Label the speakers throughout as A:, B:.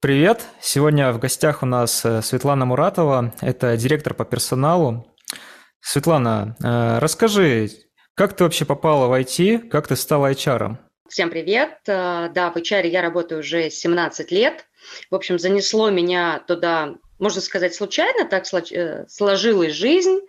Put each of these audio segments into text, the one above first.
A: Привет! Сегодня в гостях у нас э, Светлана Муратова, это директор по персоналу. Светлана, э, расскажи, как ты вообще попала в IT, как ты стала HR?
B: Всем привет! Э, да, в HR я работаю уже 17 лет. В общем, занесло меня туда можно сказать, случайно так э, сложилась жизнь.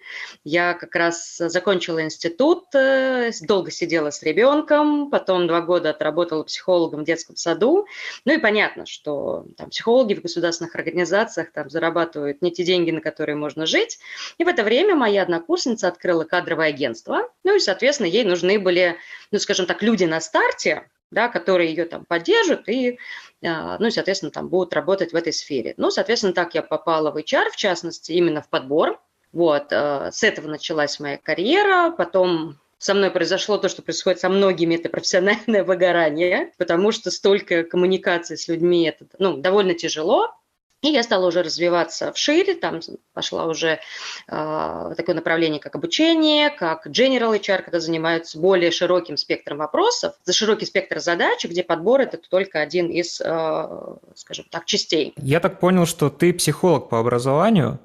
B: Я как раз закончила институт, э, долго сидела с ребенком, потом два года отработала психологом в детском саду. Ну и понятно, что там, психологи в государственных организациях там, зарабатывают не те деньги, на которые можно жить. И в это время моя однокурсница открыла кадровое агентство. Ну и, соответственно, ей нужны были, ну, скажем так, люди на старте, да, которые ее там поддержат и, а, ну, соответственно, там будут работать в этой сфере. Ну, соответственно, так я попала в HR, в частности, именно в подбор. Вот, а, с этого началась моя карьера, потом со мной произошло то, что происходит со многими, это профессиональное выгорание, потому что столько коммуникации с людьми, это ну, довольно тяжело, и я стала уже развиваться в шире, там пошла уже э, такое направление, как обучение, как General HR, когда занимаются более широким спектром вопросов, за широкий спектр задач, где подбор – это только один из, э, скажем так, частей.
A: Я так понял, что ты психолог по образованию.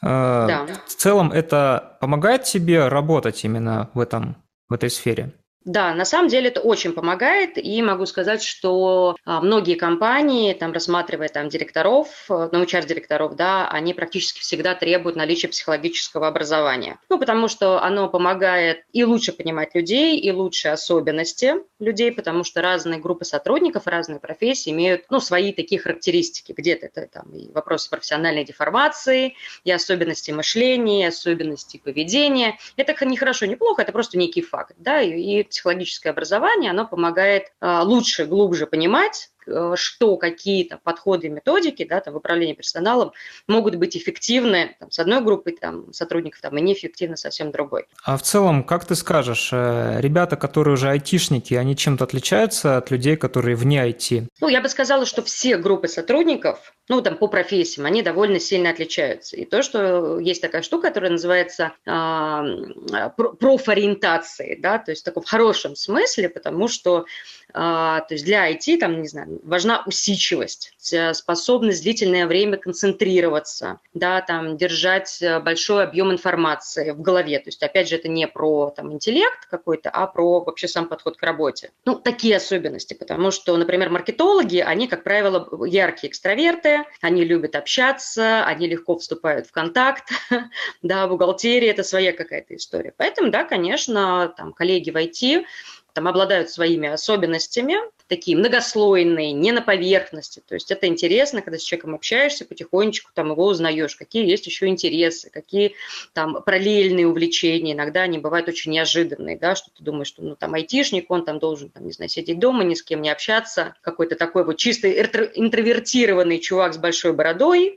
A: Э, да. В целом это помогает тебе работать именно в, этом, в этой сфере?
B: Да, на самом деле это очень помогает, и могу сказать, что а, многие компании, там, рассматривая там, директоров, э, ну, HR-директоров, да, они практически всегда требуют наличия психологического образования. Ну, потому что оно помогает и лучше понимать людей, и лучше особенности людей, потому что разные группы сотрудников, разные профессии имеют, ну, свои такие характеристики. Где-то это там и вопросы профессиональной деформации, и особенности мышления, и особенности поведения. Это не хорошо, не плохо, это просто некий факт, да, и, и психологическое образование, оно помогает а, лучше, глубже понимать, что какие-то подходы и методики да, там, в управлении персоналом могут быть эффективны там, с одной группой там, сотрудников там, и неэффективны совсем другой.
A: А в целом, как ты скажешь, э, ребята, которые уже айтишники, они чем-то отличаются от людей, которые вне IT?
B: Ну, я бы сказала, что все группы сотрудников, ну, там, по профессиям, они довольно сильно отличаются. И то, что есть такая штука, которая называется э, профориентацией, да, то есть в таком хорошем смысле, потому что а, то есть для IT, там, не знаю, важна усидчивость, э, способность длительное время концентрироваться, да, там, держать э, большой объем информации в голове. То есть, опять же, это не про там, интеллект какой-то, а про вообще сам подход к работе. Ну, такие особенности, потому что, например, маркетологи, они, как правило, яркие экстраверты, они любят общаться, они легко вступают в контакт, да, бухгалтерия – это своя какая-то история. Поэтому, да, конечно, там, коллеги в IT – там обладают своими особенностями, такие многослойные, не на поверхности. То есть это интересно, когда с человеком общаешься, потихонечку там его узнаешь, какие есть еще интересы, какие там параллельные увлечения. Иногда они бывают очень неожиданные, да, что ты думаешь, что ну там айтишник, он там должен, там, не знаю, сидеть дома, ни с кем не общаться, какой-то такой вот чисто интровертированный чувак с большой бородой,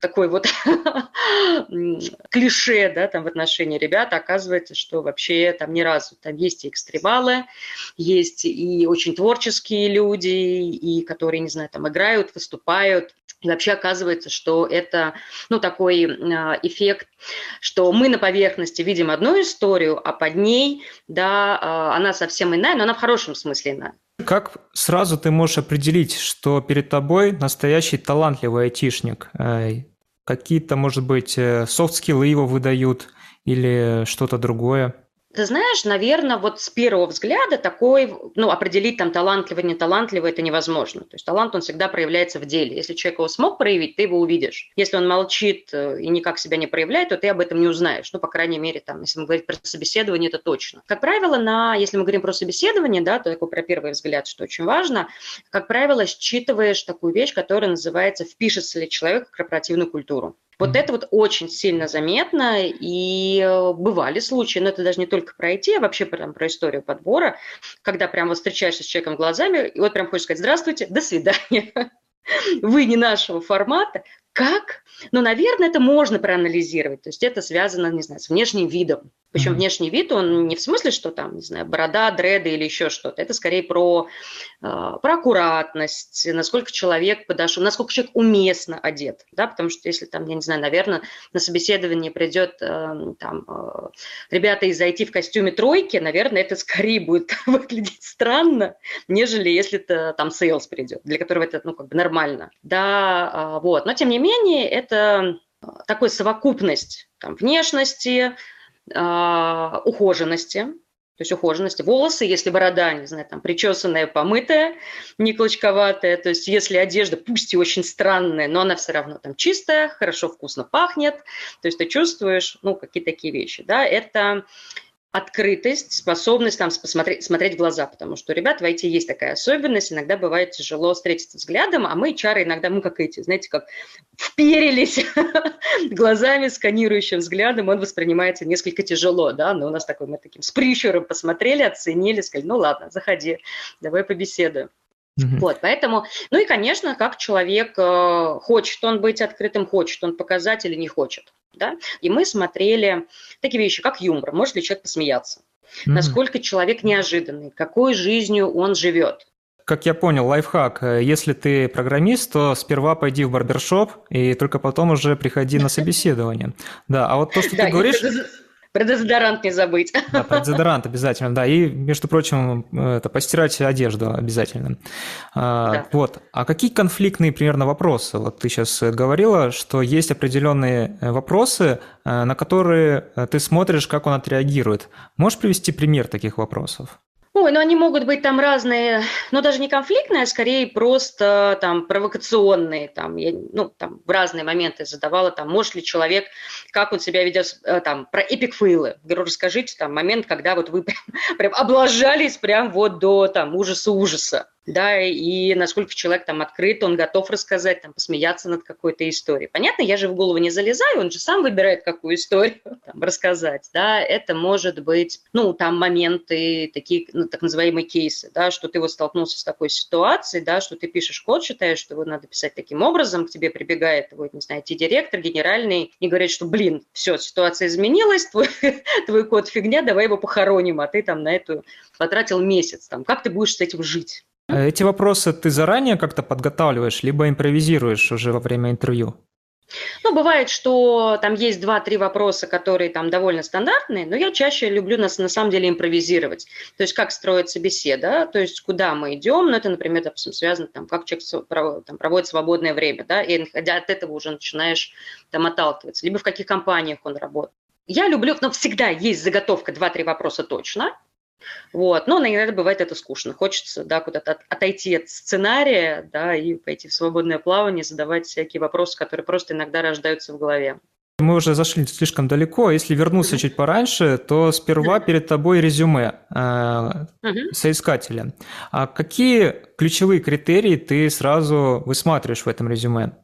B: такой вот клише, да, там в отношении ребят, оказывается, что вообще там ни разу, там есть и экстремалы, есть и очень творческие люди, и которые, не знаю, там играют, выступают, и вообще оказывается, что это ну, такой а, эффект, что мы на поверхности видим одну историю, а под ней да, а, она совсем иная, но она в хорошем смысле иная.
A: Как сразу ты можешь определить, что перед тобой настоящий талантливый айтишник? Э, какие-то, может быть, э, софт-скиллы его выдают или что-то другое?
B: Ты знаешь, наверное, вот с первого взгляда такой, ну, определить там талантливый, не талантливый, это невозможно. То есть талант, он всегда проявляется в деле. Если человек его смог проявить, ты его увидишь. Если он молчит э, и никак себя не проявляет, то ты об этом не узнаешь. Ну, по крайней мере, там, если мы говорим про собеседование, это точно. Как правило, на, если мы говорим про собеседование, да, то такой про первый взгляд, что очень важно, как правило, считываешь такую вещь, которая называется «впишется ли человек в корпоративную культуру». Вот это вот очень сильно заметно, и э, бывали случаи, но это даже не только про IT, а вообще прям про историю подбора, когда прям вот встречаешься с человеком глазами, и вот прям хочешь сказать «Здравствуйте, до свидания». Вы не нашего формата, как? Ну, наверное, это можно проанализировать. То есть это связано, не знаю, с внешним видом. Причем mm-hmm. внешний вид, он не в смысле, что там, не знаю, борода, дреды или еще что-то. Это скорее про, э, про аккуратность, насколько человек подошел, насколько человек уместно одет. Да? Потому что если там, я не знаю, наверное, на собеседование придет э, там э, ребята из IT в костюме тройки, наверное, это скорее будет выглядеть странно, нежели если это там sales придет, для которого это, ну, как бы нормально. Да, э, вот. Но, тем не менее, это такой совокупность там, внешности, э, ухоженности, то есть ухоженности. Волосы, если борода, не знаю, там, причесанная, помытая, не клочковатая, то есть если одежда, пусть и очень странная, но она все равно там чистая, хорошо, вкусно пахнет, то есть ты чувствуешь, ну, какие такие вещи, да, это открытость, способность там посмотреть, смотреть в глаза, потому что ребят в IT есть такая особенность, иногда бывает тяжело встретиться взглядом, а мы, чары, иногда мы как эти, знаете, как вперились глазами, сканирующим взглядом, он воспринимается несколько тяжело, да, но у нас такой, мы таким с прищуром посмотрели, оценили, сказали, ну ладно, заходи, давай побеседуем. Mm-hmm. Вот, поэтому, ну и, конечно, как человек, э, хочет он быть открытым, хочет он показать или не хочет. Да? И мы смотрели такие вещи, как юмор, может ли человек посмеяться, mm-hmm. насколько человек неожиданный, какой жизнью он живет.
A: Как я понял, лайфхак. Если ты программист, то сперва пойди в барбершоп, и только потом уже приходи на собеседование. Да, а вот то, что ты говоришь...
B: Про дезодорант не забыть.
A: Да, про дезодорант обязательно, да. И, между прочим, это постирать одежду обязательно. А, да. Вот. А какие конфликтные примерно вопросы? Вот ты сейчас говорила, что есть определенные вопросы, э, на которые ты смотришь, как он отреагирует. Можешь привести пример таких вопросов?
B: Ой, ну они могут быть там разные, ну даже не конфликтные, а скорее просто там провокационные, там, я, ну там в разные моменты задавала, там, может ли человек, как он себя ведет, э, там, про эпик-фейлы. Говорю, расскажите там момент, когда вот вы прям, прям облажались прям вот до там ужаса-ужаса да, и насколько человек там открыт, он готов рассказать, там, посмеяться над какой-то историей. Понятно, я же в голову не залезаю, он же сам выбирает, какую историю там, рассказать, да, это может быть, ну, там моменты, такие, ну, так называемые кейсы, да, что ты вот столкнулся с такой ситуацией, да, что ты пишешь код, считаешь, что его надо писать таким образом, к тебе прибегает, вот, не знаю, директор генеральный и говорит, что, блин, все, ситуация изменилась, твой, твой код фигня, давай его похороним, а ты там на эту потратил месяц, там, как ты будешь с этим жить?
A: Эти вопросы ты заранее как-то подготавливаешь, либо импровизируешь уже во время интервью?
B: Ну, бывает, что там есть два-три вопроса, которые там довольно стандартные, но я чаще люблю нас на самом деле импровизировать. То есть как строится беседа, то есть куда мы идем, ну, это, например, допустим, связано, там, как человек там, проводит свободное время, да, и от этого уже начинаешь там отталкиваться, либо в каких компаниях он работает. Я люблю, но всегда есть заготовка два-три вопроса точно, вот. Но иногда бывает это скучно. Хочется да, куда-то отойти от сценария да, и пойти в свободное плавание, задавать всякие вопросы, которые просто иногда рождаются в голове.
A: Мы уже зашли слишком далеко. Если вернуться mm-hmm. чуть пораньше, то сперва mm-hmm. перед тобой резюме э, mm-hmm. соискателя. А какие ключевые критерии ты сразу высматриваешь в этом резюме?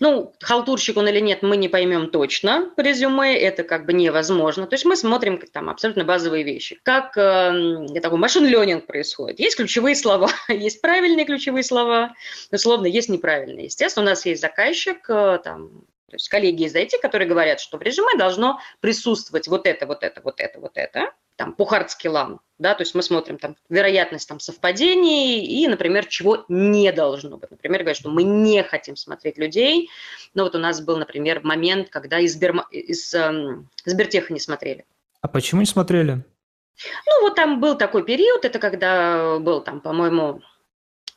B: Ну, халтурщик он или нет, мы не поймем точно по резюме, это как бы невозможно. То есть мы смотрим там абсолютно базовые вещи. Как э, такой machine learning происходит. Есть ключевые слова, есть правильные ключевые слова, условно, есть неправильные. Естественно, у нас есть заказчик, э, там, то есть коллеги из IT, которые говорят, что в резюме должно присутствовать вот это, вот это, вот это, вот это там, по хардскиллам, да, то есть мы смотрим там вероятность там совпадений и, например, чего не должно быть. Например, говорят, что мы не хотим смотреть людей, но вот у нас был, например, момент, когда из, Берма, из эм, Сбертеха не смотрели.
A: А почему не смотрели?
B: Ну, вот там был такой период, это когда был там, по-моему,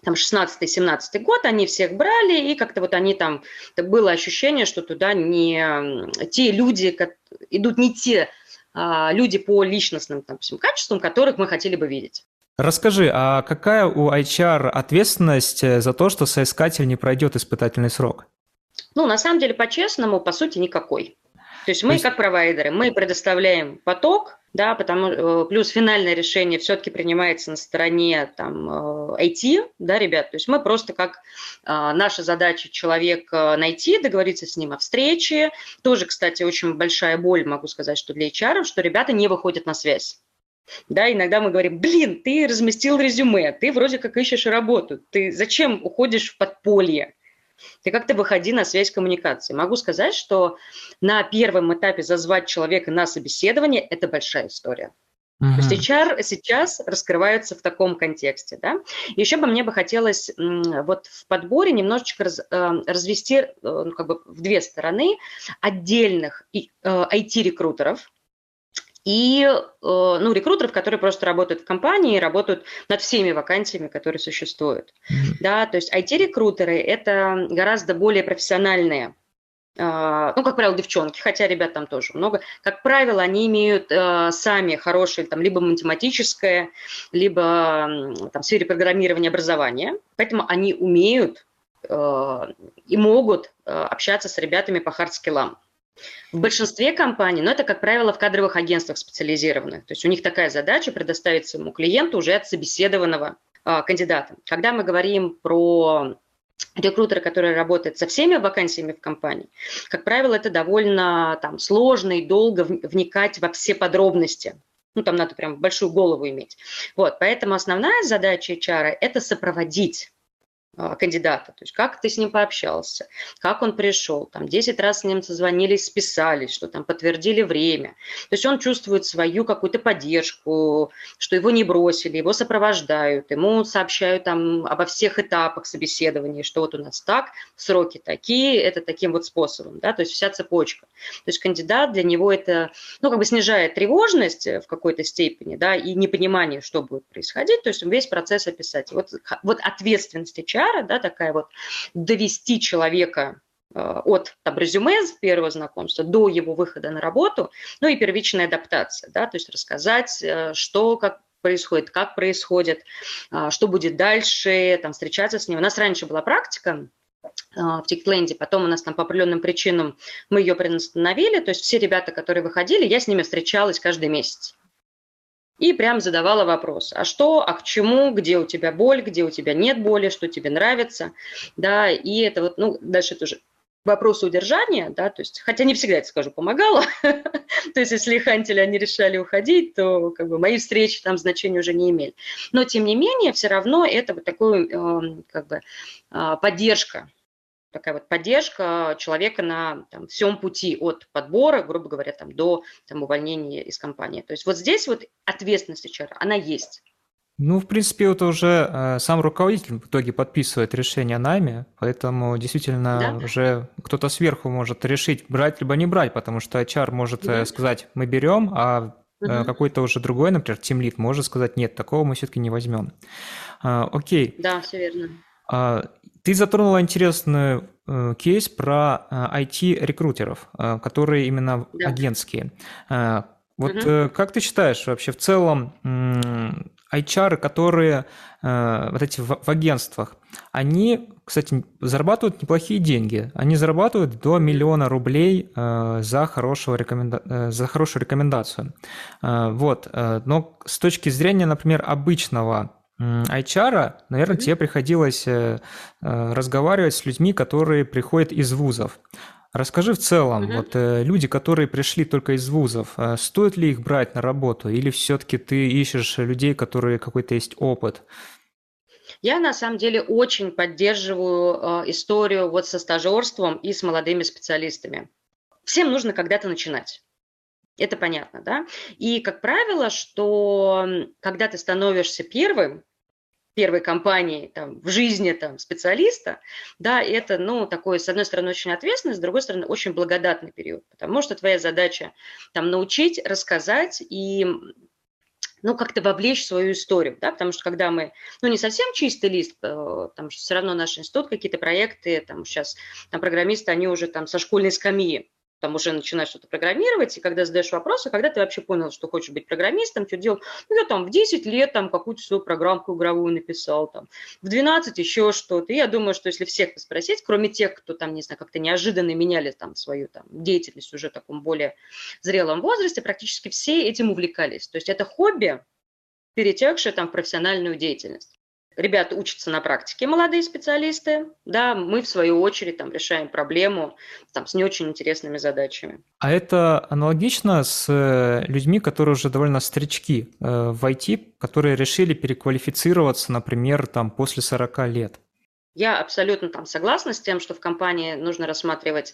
B: там 16-17 год, они всех брали, и как-то вот они там, было ощущение, что туда не те люди, идут не те а, люди по личностным там, качествам, которых мы хотели бы видеть.
A: Расскажи, а какая у HR ответственность э, за то, что соискатель не пройдет испытательный срок?
B: Ну, на самом деле, по-честному, по сути, никакой. То есть мы, есть... как провайдеры, мы предоставляем поток, да, потому э, плюс финальное решение все-таки принимается на стороне там IT, э, да, ребят, то есть мы просто как а, наша задача человека найти, договориться с ним о встрече, тоже, кстати, очень большая боль, могу сказать, что для HR, что ребята не выходят на связь. Да, иногда мы говорим, блин, ты разместил резюме, ты вроде как ищешь работу, ты зачем уходишь в подполье? Ты как-то выходи на связь коммуникации. Могу сказать, что на первом этапе зазвать человека на собеседование – это большая история. Uh-huh. То есть HR сейчас раскрывается в таком контексте. Да? Еще бы мне бы хотелось вот в подборе немножечко раз, э, развести э, ну, как бы в две стороны отдельных IT-рекрутеров, и ну, рекрутеров, которые просто работают в компании и работают над всеми вакансиями, которые существуют. Mm-hmm. Да, то есть IT-рекрутеры – это гораздо более профессиональные а, ну, как правило, девчонки, хотя ребят там тоже много, как правило, они имеют э, сами хорошее там либо математическое, либо там, в сфере программирования образования, поэтому они умеют э, и могут э, общаться с ребятами по hard skill ам. В большинстве компаний, но это, как правило, в кадровых агентствах специализированных. То есть у них такая задача предоставить своему клиенту уже от собеседованного э, кандидата. Когда мы говорим про рекрутеры, которые работают со всеми вакансиями в компании, как правило, это довольно там, сложно и долго вникать во все подробности. Ну, там надо прям большую голову иметь. Вот, поэтому основная задача HR – это сопроводить кандидата, то есть как ты с ним пообщался, как он пришел, там 10 раз с ним созвонились, списались, что там подтвердили время. То есть он чувствует свою какую-то поддержку, что его не бросили, его сопровождают, ему сообщают там обо всех этапах собеседования, что вот у нас так, сроки такие, это таким вот способом, да, то есть вся цепочка. То есть кандидат для него это, ну, как бы снижает тревожность в какой-то степени, да, и непонимание, что будет происходить, то есть весь процесс описать. Вот, вот ответственность HR пиара, да, такая вот, довести человека э, от там, резюме с первого знакомства до его выхода на работу, ну и первичная адаптация, да, то есть рассказать, э, что, как происходит, как происходит, э, что будет дальше, там, встречаться с ним. У нас раньше была практика, в Тиктленде, потом у нас там по определенным причинам мы ее приостановили, то есть все ребята, которые выходили, я с ними встречалась каждый месяц и прям задавала вопрос, а что, а к чему, где у тебя боль, где у тебя нет боли, что тебе нравится, да, и это вот, ну, дальше тоже вопрос удержания, да, то есть, хотя не всегда, это скажу, помогало, то есть, если хантели, они решали уходить, то, как бы, мои встречи там значения уже не имели. Но, тем не менее, все равно это вот такой, эм, как бы, а, поддержка, такая вот поддержка человека на там, всем пути от подбора, грубо говоря, там, до там, увольнения из компании. То есть вот здесь вот ответственность HR, она есть.
A: Ну, в принципе, это уже э, сам руководитель в итоге подписывает решение о найме, поэтому действительно да? уже кто-то сверху может решить, брать либо не брать, потому что HR может да. э, сказать, мы берем, а угу. какой-то уже другой, например, тимлит может сказать, нет, такого мы все-таки не возьмем. А, окей.
B: Да, все верно.
A: А, ты затронула интересный э, кейс про э, IT-рекрутеров, э, которые именно да. агентские. Э, вот угу. э, как ты считаешь вообще в целом э, HR, которые э, вот эти в, в агентствах, они, кстати, зарабатывают неплохие деньги. Они зарабатывают до миллиона рублей э, за, хорошего рекоменда... э, за хорошую рекомендацию. Э, вот. Э, но с точки зрения, например, обычного HR, наверное, mm-hmm. тебе приходилось э, э, разговаривать с людьми, которые приходят из вузов. Расскажи в целом, mm-hmm. вот э, люди, которые пришли только из вузов, стоит ли их брать на работу, или все-таки ты ищешь людей, которые какой-то есть опыт?
B: Я на самом деле очень поддерживаю э, историю вот со стажерством и с молодыми специалистами. Всем нужно когда-то начинать. Это понятно, да? И, как правило, что когда ты становишься первым, первой компании там, в жизни там, специалиста, да, это, ну, такой, с одной стороны, очень ответственный, с другой стороны, очень благодатный период, потому что твоя задача там научить, рассказать и ну, как-то вовлечь в свою историю, да, потому что когда мы, ну, не совсем чистый лист, э, там все равно наш институт, какие-то проекты, там сейчас, там программисты, они уже там со школьной скамьи, там уже начинаешь что-то программировать, и когда задаешь вопросы, когда ты вообще понял, что хочешь быть программистом, что делал, ну, я там в 10 лет там какую-то свою программку игровую написал, там, в 12 еще что-то. И я думаю, что если всех спросить, кроме тех, кто там, не знаю, как-то неожиданно меняли там свою там деятельность уже в таком более зрелом возрасте, практически все этим увлекались. То есть это хобби, перетекшее там в профессиональную деятельность ребята учатся на практике, молодые специалисты, да, мы в свою очередь там решаем проблему там с не очень интересными задачами.
A: А это аналогично с э, людьми, которые уже довольно старички э, в IT, которые решили переквалифицироваться, например, там после 40 лет?
B: Я абсолютно там согласна с тем, что в компании нужно рассматривать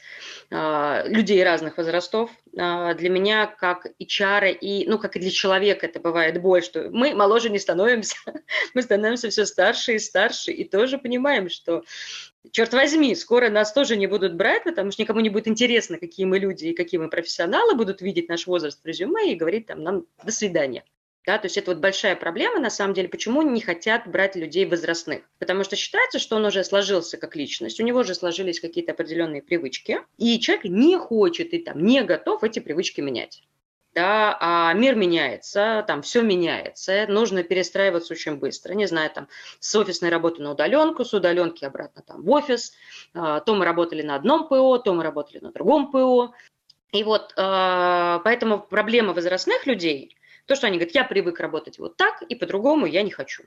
B: э, людей разных возрастов. Э, для меня, как HR, и, ну, как и для человека, это бывает боль, что мы моложе не становимся, мы становимся все старше и старше, и тоже понимаем, что черт возьми, скоро нас тоже не будут брать, потому что никому не будет интересно, какие мы люди и какие мы профессионалы, будут видеть наш возраст в резюме и говорить там нам «до свидания». Да, то есть это вот большая проблема, на самом деле, почему не хотят брать людей возрастных. Потому что считается, что он уже сложился как личность, у него уже сложились какие-то определенные привычки, и человек не хочет и там не готов эти привычки менять. Да, а мир меняется, там все меняется, нужно перестраиваться очень быстро. Не знаю, там с офисной работы на удаленку, с удаленки обратно там в офис. А, то мы работали на одном ПО, то мы работали на другом ПО. И вот а, поэтому проблема возрастных людей – то, что они говорят, я привык работать вот так, и по-другому я не хочу.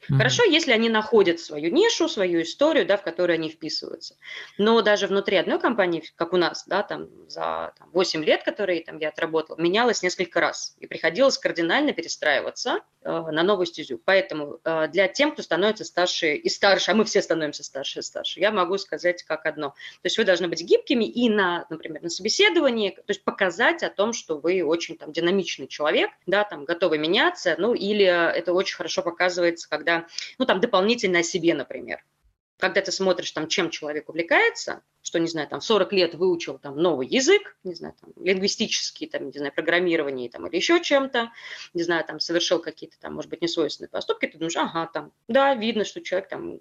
B: Mm-hmm. Хорошо, если они находят свою нишу, свою историю, да, в которую они вписываются. Но даже внутри одной компании, как у нас, да, там за там, 8 лет, которые там я отработала, менялось несколько раз. И приходилось кардинально перестраиваться э, на новую стезю. Поэтому э, для тем, кто становится старше и старше, а мы все становимся старше и старше, я могу сказать как одно. То есть вы должны быть гибкими и на, например, на собеседовании, то есть показать о том, что вы очень там динамичный человек, да, там готовы меняться, ну или это очень хорошо показывается, когда когда, ну, там, дополнительно о себе, например. Когда ты смотришь, там, чем человек увлекается, что, не знаю, там, 40 лет выучил там новый язык, не знаю, там, лингвистический, там, не знаю, программирование там, или еще чем-то, не знаю, там, совершил какие-то там, может быть, несвойственные поступки, ты думаешь, ага, там, да, видно, что человек там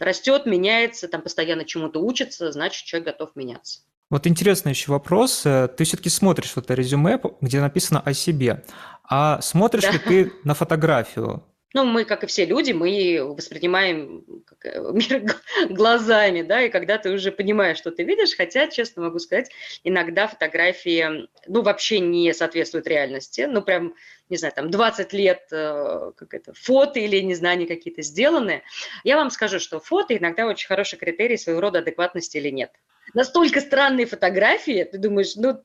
B: растет, меняется, там, постоянно чему-то учится, значит, человек готов меняться.
A: Вот интересный еще вопрос. Ты все-таки смотришь вот это резюме, где написано о себе, а смотришь да. ли ты на фотографию?
B: Ну, мы, как и все люди, мы воспринимаем э, мир глазами, да, и когда ты уже понимаешь, что ты видишь, хотя, честно могу сказать, иногда фотографии, ну, вообще не соответствуют реальности, ну, прям, не знаю, там 20 лет, э, как это, фото или, не знаю, они какие-то сделаны. Я вам скажу, что фото иногда очень хороший критерий своего рода адекватности или нет. Настолько странные фотографии, ты думаешь, ну,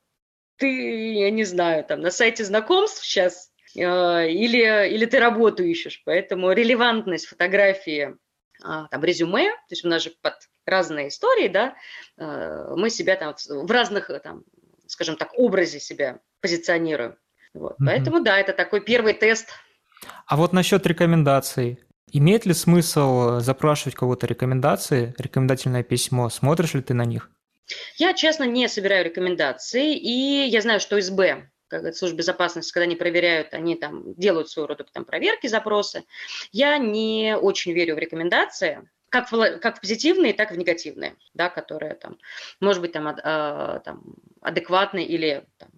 B: ты, я не знаю, там, на сайте знакомств сейчас или, или ты работу ищешь. Поэтому релевантность фотографии, а, там, резюме, то есть у нас же под разные истории, да, э, мы себя там в разных, там, скажем так, образе себя позиционируем. Вот. Mm-hmm. Поэтому, да, это такой первый тест.
A: А вот насчет рекомендаций. Имеет ли смысл запрашивать кого-то рекомендации, рекомендательное письмо? Смотришь ли ты на них?
B: Я, честно, не собираю рекомендации, и я знаю, что СБ как служб безопасности, когда они проверяют, они там делают своего рода там проверки, запросы. Я не очень верю в рекомендации, как в, как в позитивные, так и в негативные, да, которые там, может быть, там, а, там адекватные или там,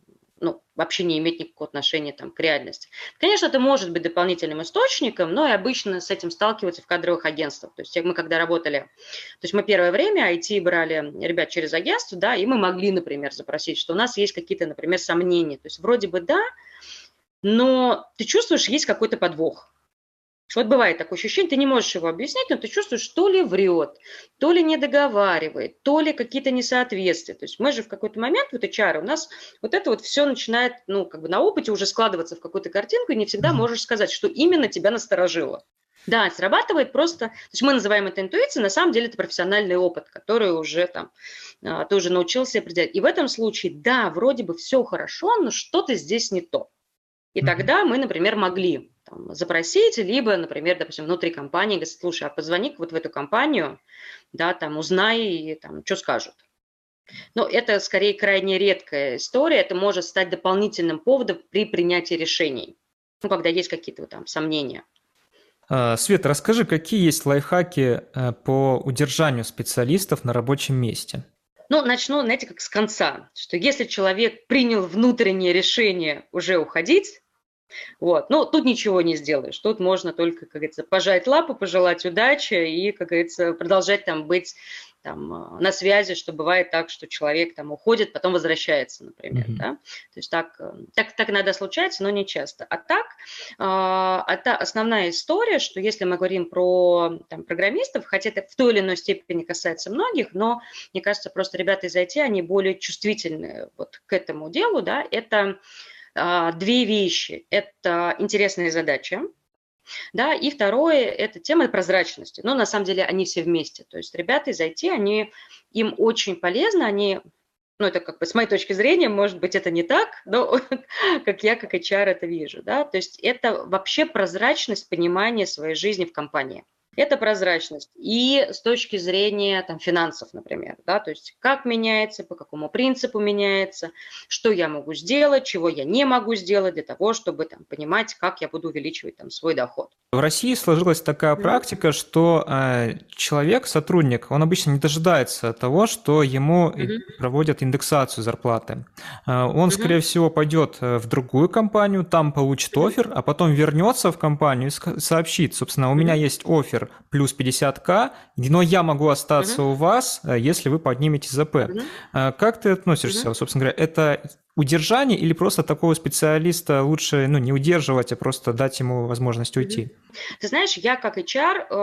B: вообще не иметь никакого отношения там, к реальности. Конечно, это может быть дополнительным источником, но и обычно с этим сталкиваются в кадровых агентствах. То есть мы когда работали, то есть мы первое время IT брали ребят через агентство, да, и мы могли, например, запросить, что у нас есть какие-то, например, сомнения. То есть вроде бы да, но ты чувствуешь, есть какой-то подвох. Вот бывает такое ощущение, ты не можешь его объяснить, но ты чувствуешь, то ли врет, то ли не договаривает, то ли какие-то несоответствия. То есть мы же в какой-то момент, вот HR, у нас вот это вот все начинает, ну, как бы на опыте уже складываться в какую-то картинку, и не всегда можешь сказать, что именно тебя насторожило. Да, срабатывает просто, то есть мы называем это интуицией, на самом деле это профессиональный опыт, который уже там, а, ты уже научился определять. И в этом случае, да, вроде бы все хорошо, но что-то здесь не то. И тогда мы, например, могли там, запросить, либо, например, допустим, внутри компании говорить, слушай, а позвони вот в эту компанию, да, там, узнай, и, там, что скажут. Но это скорее крайне редкая история, это может стать дополнительным поводом при принятии решений, ну, когда есть какие-то там сомнения.
A: А, Света, расскажи, какие есть лайфхаки э, по удержанию специалистов на рабочем месте?
B: Ну, начну, знаете, как с конца, что если человек принял внутреннее решение уже уходить, вот. Ну, тут ничего не сделаешь. Тут можно только, как говорится, пожать лапу, пожелать удачи и, как говорится, продолжать там быть там, э, на связи, что бывает так, что человек там уходит, потом возвращается, например. Mm-hmm. Да? То есть так, э, так, так иногда случается, но не часто. А так, э, это основная история, что если мы говорим про там, программистов, хотя это в той или иной степени касается многих, но мне кажется, просто ребята из IT, они более чувствительны вот к этому делу, да, это а, две вещи. Это интересные задачи, Да, и второе – это тема прозрачности. Но на самом деле они все вместе. То есть ребята из IT, они, им очень полезно, они ну, это как бы с моей точки зрения, может быть, это не так, но как я, как HR это вижу, да, то есть это вообще прозрачность понимания своей жизни в компании. Это прозрачность. И с точки зрения там, финансов, например, да, то есть как меняется, по какому принципу меняется, что я могу сделать, чего я не могу сделать для того, чтобы там, понимать, как я буду увеличивать там, свой доход.
A: В России сложилась такая практика, что э, человек, сотрудник, он обычно не дожидается того, что ему mm-hmm. проводят индексацию зарплаты. Э, он, mm-hmm. скорее всего, пойдет э, в другую компанию, там получит mm-hmm. офер, а потом вернется в компанию и сообщит, собственно, у меня есть офер плюс 50к, но я могу остаться mm-hmm. у вас, э, если вы поднимете ЗП. Mm-hmm. Как ты относишься, mm-hmm. собственно говоря, это удержание или просто такого специалиста лучше ну, не удерживать, а просто дать ему возможность уйти?
B: Ты знаешь, я как HR э,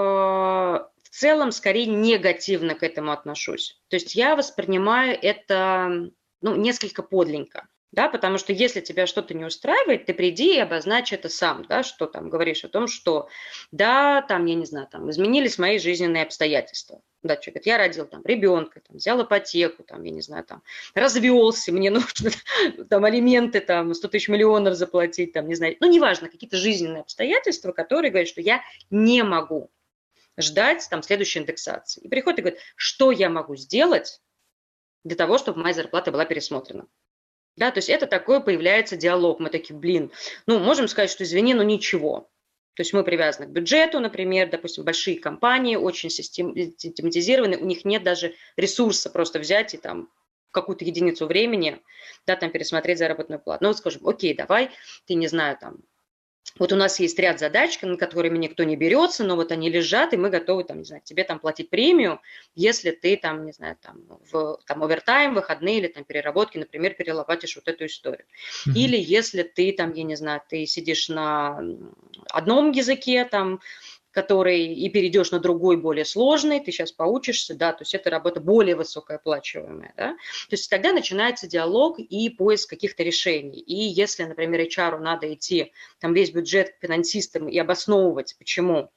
B: в целом скорее негативно к этому отношусь. То есть я воспринимаю это ну, несколько подленько да, потому что если тебя что-то не устраивает, ты приди и обозначь это сам, да, что там говоришь о том, что да, там, я не знаю, там изменились мои жизненные обстоятельства. Да, человек говорит, я родил там ребенка, там, взял ипотеку, там, я не знаю, там, развелся, мне нужно там алименты, там, 100 тысяч миллионов заплатить, там, не знаю, ну, неважно, какие-то жизненные обстоятельства, которые говорят, что я не могу ждать там следующей индексации. И приходит и говорит, что я могу сделать для того, чтобы моя зарплата была пересмотрена. Да, то есть это такой появляется диалог. Мы такие, блин, ну, можем сказать, что извини, но ничего. То есть мы привязаны к бюджету, например, допустим, большие компании очень систематизированы, у них нет даже ресурса просто взять и там какую-то единицу времени, да, там пересмотреть заработную плату. Ну, вот скажем, окей, давай, ты не знаю, там, вот у нас есть ряд задач, на которыми никто не берется, но вот они лежат, и мы готовы, там, не знаю, тебе там платить премию, если ты там, не знаю, там, в там, овертайм, выходные или там переработки, например, перелопатишь вот эту историю. Mm-hmm. Или если ты там, я не знаю, ты сидишь на одном языке, там, который и перейдешь на другой более сложный, ты сейчас поучишься, да, то есть это работа более высокооплачиваемая, да, то есть тогда начинается диалог и поиск каких-то решений. И если, например, HR надо идти там весь бюджет к финансистам и обосновывать, почему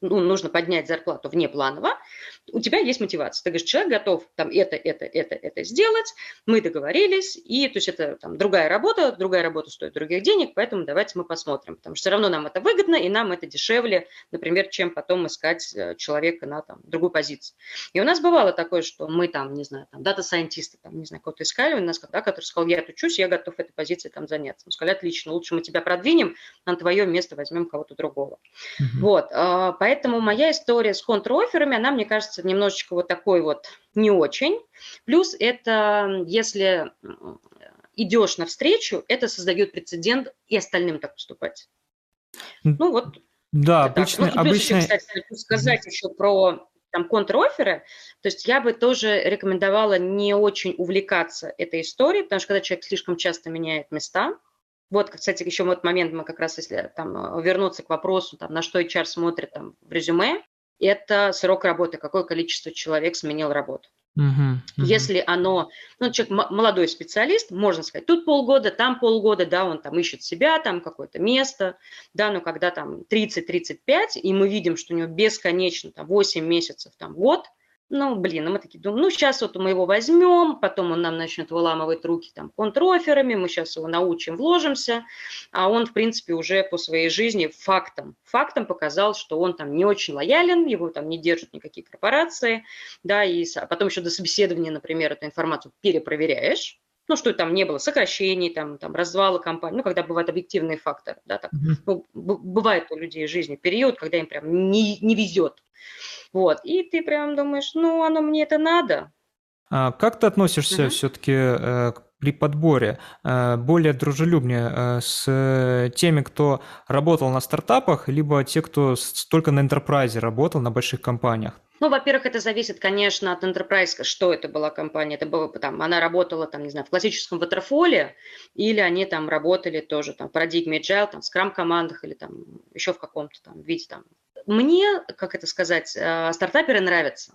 B: ну, нужно поднять зарплату внепланово, у тебя есть мотивация. Ты говоришь, человек готов там это, это, это, это сделать, мы договорились, и то есть это там другая работа, другая работа стоит других денег, поэтому давайте мы посмотрим, потому что все равно нам это выгодно, и нам это дешевле, например, чем потом искать э, человека на там другую позицию. И у нас бывало такое, что мы там, не знаю, там дата-сайентисты, там, не знаю, кого-то искали, у нас когда, который сказал, я отучусь, я готов этой позиции там заняться. Мы сказали, отлично, лучше мы тебя продвинем, на твое место возьмем кого-то другого. Mm-hmm. Вот, а, поэтому моя история с контроферами, она, мне кажется, кажется, немножечко вот такой вот не очень. Плюс это, если идешь навстречу, это создает прецедент и остальным так поступать. Ну вот.
A: Да, обычно...
B: Ну, обычно... еще, кстати, сказать еще про там контроферы, то есть я бы тоже рекомендовала не очень увлекаться этой историей, потому что когда человек слишком часто меняет места, вот, кстати, еще вот момент, мы как раз, если там вернуться к вопросу, там, на что HR смотрит там, в резюме, это срок работы, какое количество человек сменил работу. Uh-huh, uh-huh. Если оно, ну, человек молодой специалист, можно сказать, тут полгода, там полгода, да, он там ищет себя, там какое-то место, да, но когда там 30-35, и мы видим, что у него бесконечно там 8 месяцев, там год, ну, блин, ну мы такие думаем, ну, сейчас вот мы его возьмем, потом он нам начнет выламывать руки там контроферами, мы сейчас его научим, вложимся, а он, в принципе, уже по своей жизни фактом, фактом показал, что он там не очень лоялен, его там не держат никакие корпорации, да, и потом еще до собеседования, например, эту информацию перепроверяешь, ну, что там не было сокращений, там, там развала компании, ну, когда бывают объективные факторы, да, так, ну, бывает у людей в жизни период, когда им прям не, не везет, вот, и ты прям думаешь, ну, оно мне это надо.
A: А как ты относишься угу. все-таки э, при подборе э, более дружелюбнее э, с теми, кто работал на стартапах, либо те, кто только на enterprise работал, на больших компаниях?
B: Ну, во-первых, это зависит, конечно, от enterprise, что это была компания. Это было там, она работала там, не знаю, в классическом ватерфоле, или они там работали тоже там в парадигме agile, там, в скрам-командах, или там еще в каком-то там виде там мне, как это сказать, э, стартаперы нравятся.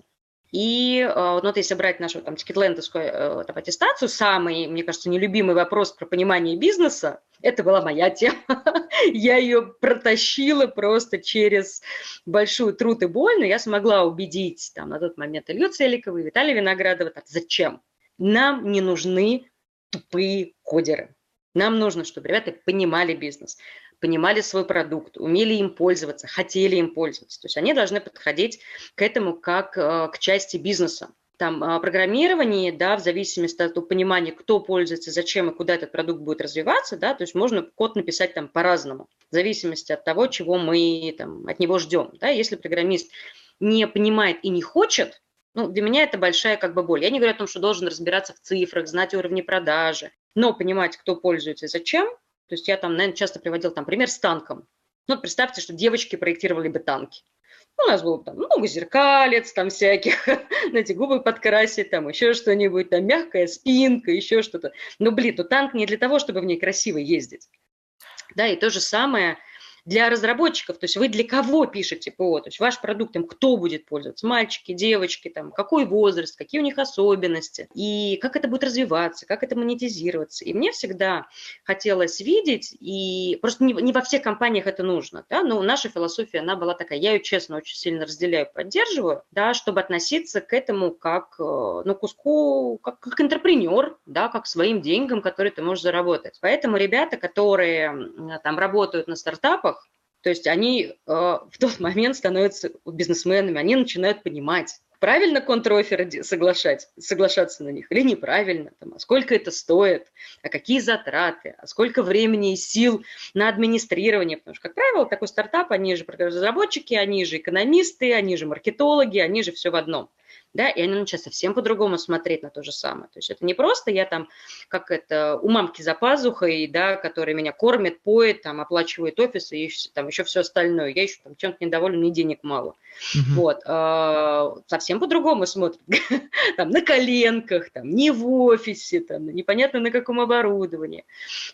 B: И э, ну, вот если брать нашу там тикетлендовскую э, там, аттестацию, самый, мне кажется, нелюбимый вопрос про понимание бизнеса, Это была моя тема. Я ее протащила просто через большую труд и боль, но я смогла убедить там на тот момент Илью Целикова и Виталия Виноградова, так, зачем? Нам не нужны тупые кодеры. Нам нужно, чтобы ребята понимали бизнес, понимали свой продукт, умели им пользоваться, хотели им пользоваться. То есть они должны подходить к этому как э, к части бизнеса там, а, программировании, да, в зависимости от понимания, кто пользуется, зачем и куда этот продукт будет развиваться, да, то есть можно код написать там по-разному, в зависимости от того, чего мы там, от него ждем. Да. Если программист не понимает и не хочет, ну, для меня это большая как бы боль. Я не говорю о том, что должен разбираться в цифрах, знать уровни продажи, но понимать, кто пользуется и зачем. То есть я там, наверное, часто приводил там пример с танком. Ну, представьте, что девочки проектировали бы танки. У нас было там много зеркалец, там всяких, знаете, губы подкрасить, там еще что-нибудь, там мягкая спинка, еще что-то. Но, блин, ну танк не для того, чтобы в ней красиво ездить. Да, и то же самое – для разработчиков, то есть вы для кого пишете ПО, то есть ваш продукт, им кто будет пользоваться, мальчики, девочки, там, какой возраст, какие у них особенности, и как это будет развиваться, как это монетизироваться. И мне всегда хотелось видеть, и просто не, не во всех компаниях это нужно, да, но наша философия, она была такая, я ее честно очень сильно разделяю, поддерживаю, да, чтобы относиться к этому как, э, ну, куску, как, как интерпренер, да, как своим деньгам, которые ты можешь заработать. Поэтому ребята, которые там работают на стартапах, то есть они э, в тот момент становятся бизнесменами, они начинают понимать, правильно контроферы соглашать, соглашаться на них или неправильно, там, а сколько это стоит, а какие затраты, а сколько времени и сил на администрирование. Потому что, как правило, такой стартап, они же разработчики, они же экономисты, они же маркетологи, они же все в одном да, и они начинают совсем по-другому смотреть на то же самое. То есть это не просто я там, как это, у мамки за пазухой, да, которая меня кормит, поет, там, оплачивает офис и там еще все остальное. Я еще там чем-то недоволен, мне денег мало. Угу. Вот. А, совсем по-другому смотрят. там, на коленках, там, не в офисе, там, непонятно на каком оборудовании.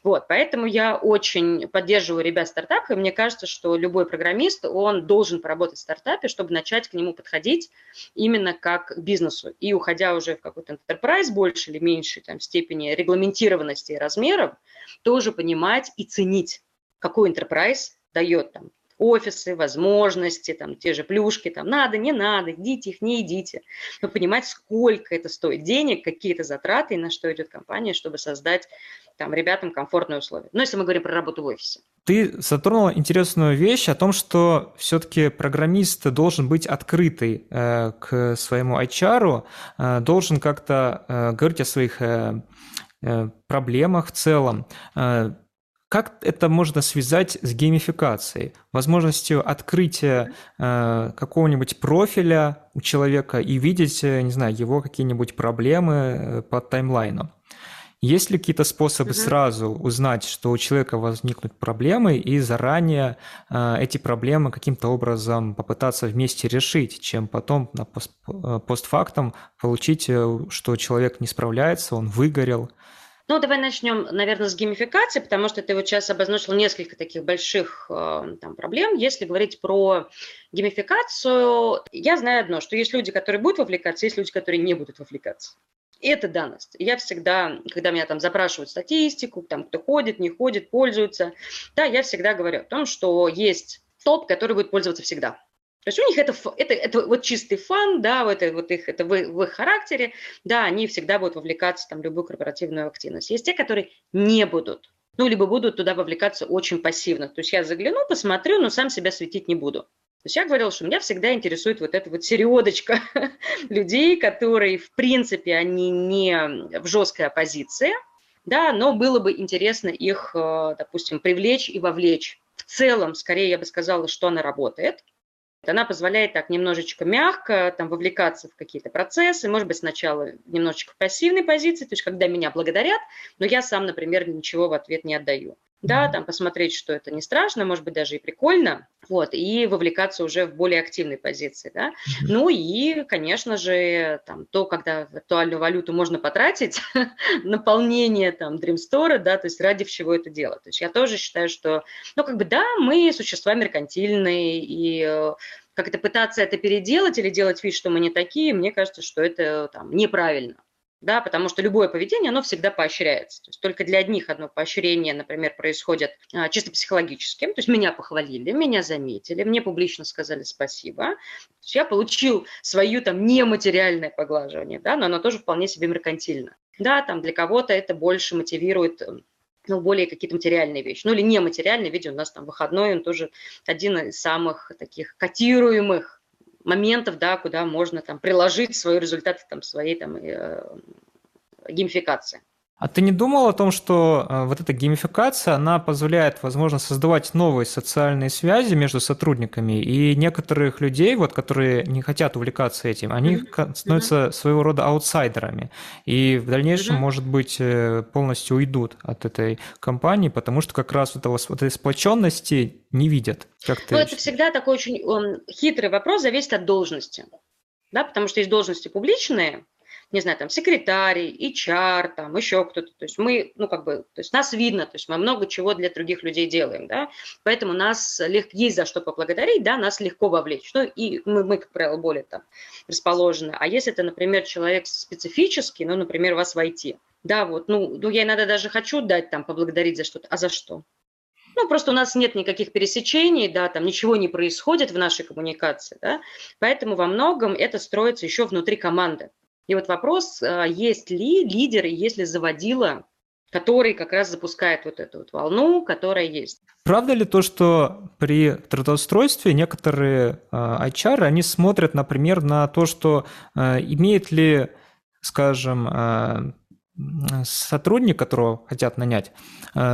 B: Вот. Поэтому я очень поддерживаю ребят стартапа, и мне кажется, что любой программист, он должен поработать в стартапе, чтобы начать к нему подходить именно как к бизнесу. И уходя уже в какой-то enterprise больше или меньшей там, степени регламентированности и размеров, тоже понимать и ценить, какой enterprise дает там офисы, возможности, там, те же плюшки, там, надо, не надо, идите их, не идите. Но понимать, сколько это стоит денег, какие то затраты и на что идет компания, чтобы создать там, ребятам комфортные условия. Ну, если мы говорим про работу в офисе.
A: Ты затронула интересную вещь о том, что все-таки программист должен быть открытый э, к своему HR, э, должен как-то э, говорить о своих э, э, проблемах в целом. Как это можно связать с геймификацией? Возможностью открытия э, какого-нибудь профиля у человека и видеть, э, не знаю, его какие-нибудь проблемы э, по таймлайну. Есть ли какие-то способы угу. сразу узнать, что у человека возникнут проблемы, и заранее э, эти проблемы каким-то образом попытаться вместе решить, чем потом на пост, э, постфактум получить, что человек не справляется, он выгорел,
B: ну, давай начнем, наверное, с геймификации, потому что ты вот сейчас обозначил несколько таких больших э, там, проблем. Если говорить про геймификацию, я знаю одно, что есть люди, которые будут вовлекаться, есть люди, которые не будут вовлекаться. Это данность. Я всегда, когда меня там запрашивают статистику, там кто ходит, не ходит, пользуется, да, я всегда говорю о том, что есть топ, который будет пользоваться всегда. То есть у них это, это, это вот чистый фан, да, это, вот их, это в, в их характере, да, они всегда будут вовлекаться там, в любую корпоративную активность. Есть те, которые не будут, ну, либо будут туда вовлекаться очень пассивно. То есть я загляну, посмотрю, но сам себя светить не буду. То есть я говорила, что меня всегда интересует вот эта вот середочка людей, которые, в принципе, они не в жесткой оппозиции, да, но было бы интересно их, э, допустим, привлечь и вовлечь. В целом, скорее, я бы сказала, что она работает – она позволяет так немножечко мягко там, вовлекаться в какие-то процессы, может быть, сначала немножечко в пассивной позиции, то есть когда меня благодарят, но я сам, например, ничего в ответ не отдаю да, там посмотреть, что это не страшно, может быть, даже и прикольно, вот, и вовлекаться уже в более активной позиции, да. Ну и, конечно же, там, то, когда виртуальную валюту можно потратить, наполнение там Dream Store, да, то есть ради чего это делать. То есть я тоже считаю, что, ну, как бы, да, мы существа меркантильные, и э, как это пытаться это переделать или делать вид, что мы не такие, мне кажется, что это там неправильно. Да, потому что любое поведение, оно всегда поощряется. То есть только для одних одно поощрение, например, происходит а, чисто психологически. То есть меня похвалили, меня заметили, мне публично сказали спасибо. То есть я получил свою там нематериальное поглаживание, да, но оно тоже вполне себе меркантильно. Да, там для кого-то это больше мотивирует ну, более какие-то материальные вещи. Ну, или нематериальные, видите, у нас там выходной, он тоже один из самых таких котируемых моментов, да, куда можно там приложить свои результаты там, своей там, э, геймификации.
A: А ты не думал о том, что э, вот эта геймификация, она позволяет, возможно, создавать новые социальные связи между сотрудниками, и некоторых людей, вот, которые не хотят увлекаться этим, они mm-hmm. становятся mm-hmm. своего рода аутсайдерами, и в дальнейшем, mm-hmm. может быть, э, полностью уйдут от этой компании, потому что как раз этого, вот этой сплоченности не видят.
B: Как ты ну, это всегда такой очень он, хитрый вопрос, зависит от должности. Да, потому что есть должности публичные, не знаю, там, секретарь, HR, там, еще кто-то. То есть мы, ну, как бы, то есть нас видно, то есть мы много чего для других людей делаем, да, поэтому нас легко, есть за что поблагодарить, да, нас легко вовлечь. Ну, и мы, мы как правило, более там расположены. А если это, например, человек специфический, ну, например, вас в IT, да, вот, ну, ну, я иногда даже хочу дать там, поблагодарить за что-то, а за что? Ну, просто у нас нет никаких пересечений, да, там ничего не происходит в нашей коммуникации, да, поэтому во многом это строится еще внутри команды. И вот вопрос, а, есть ли лидер есть ли заводила, который как раз запускает вот эту вот волну, которая есть.
A: Правда ли то, что при трудоустройстве некоторые а, HR, они смотрят, например, на то, что а, имеет ли, скажем, сотрудник, которого хотят нанять,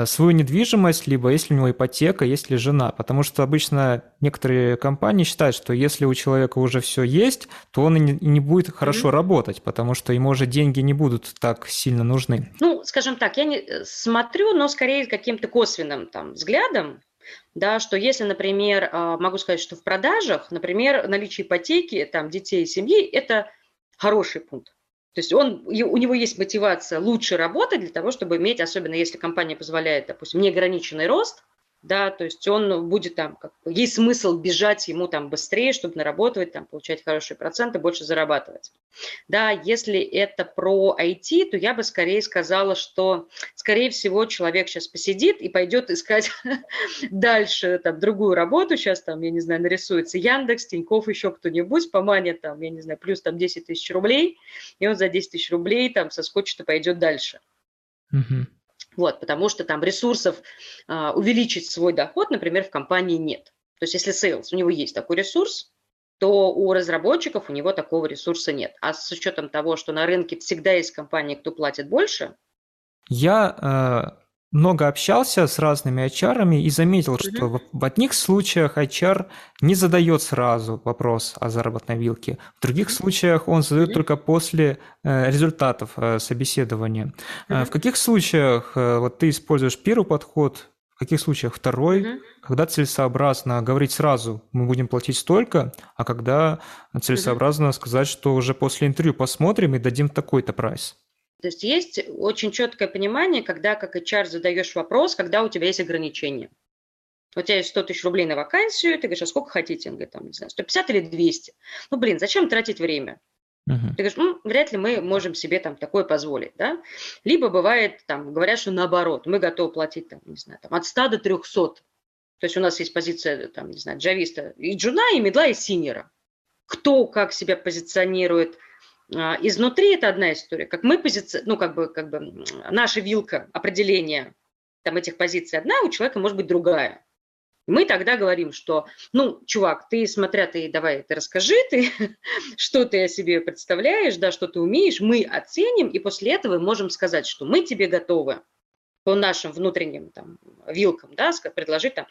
A: свою недвижимость, либо если у него ипотека, есть ли жена. Потому что обычно некоторые компании считают, что если у человека уже все есть, то он и не будет хорошо mm-hmm. работать, потому что ему уже деньги не будут так сильно нужны.
B: Ну, скажем так, я не э, смотрю, но скорее каким-то косвенным там взглядом, да, что если, например, а, могу сказать, что в продажах, например, наличие ипотеки, там, детей и семьи – это хороший пункт. То есть он, у него есть мотивация лучше работать для того, чтобы иметь, особенно если компания позволяет, допустим, неограниченный рост – да, то есть он будет там, как, есть смысл бежать ему там быстрее, чтобы наработать, там, получать хорошие проценты, больше зарабатывать. Да, если это про IT, то я бы скорее сказала, что, скорее всего, человек сейчас посидит и пойдет искать дальше там другую работу, сейчас там, я не знаю, нарисуется Яндекс, Тиньков, еще кто-нибудь, по мане там, я не знаю, плюс там 10 тысяч рублей, и он за 10 тысяч рублей там соскочит и пойдет дальше. Uh-huh. Вот, потому что там ресурсов а, увеличить свой доход, например, в компании нет. То есть если sales, у него есть такой ресурс, то у разработчиков у него такого ресурса нет. А с учетом того, что на рынке всегда есть компании, кто платит больше.
A: Я э, много общался с разными HR и заметил, что в, в одних случаях HR не задает сразу вопрос о заработной вилке, в других mm-hmm. случаях он задает mm-hmm. только после э, результатов э, собеседования. Mm-hmm. в каких случаях э, вот ты используешь первый подход, в каких случаях второй, когда целесообразно говорить сразу, мы будем платить столько, а когда целесообразно сказать, что уже после интервью посмотрим и дадим такой-то прайс?
B: То есть есть очень четкое понимание, когда как HR задаешь вопрос, когда у тебя есть ограничения. У тебя есть 100 тысяч рублей на вакансию, ты говоришь, а сколько хотите? Он говорит, там, не знаю, 150 или 200. Ну, блин, зачем тратить время? Uh-huh. Ты говоришь, ну, вряд ли мы можем себе там такое позволить, да? Либо бывает, там, говорят, что наоборот, мы готовы платить, там, не знаю, там, от 100 до 300. То есть у нас есть позиция, там, не знаю, джависта и джуна, и медла, и синера. Кто как себя позиционирует, изнутри это одна история, как мы позиция, ну как бы, как бы наша вилка определения там этих позиций одна, у человека может быть другая. Мы тогда говорим, что, ну, чувак, ты, смотря ты, давай, ты расскажи, ты, что ты о себе представляешь, да, что ты умеешь, мы оценим, и после этого можем сказать, что мы тебе готовы по нашим внутренним там, вилкам, да, предложить там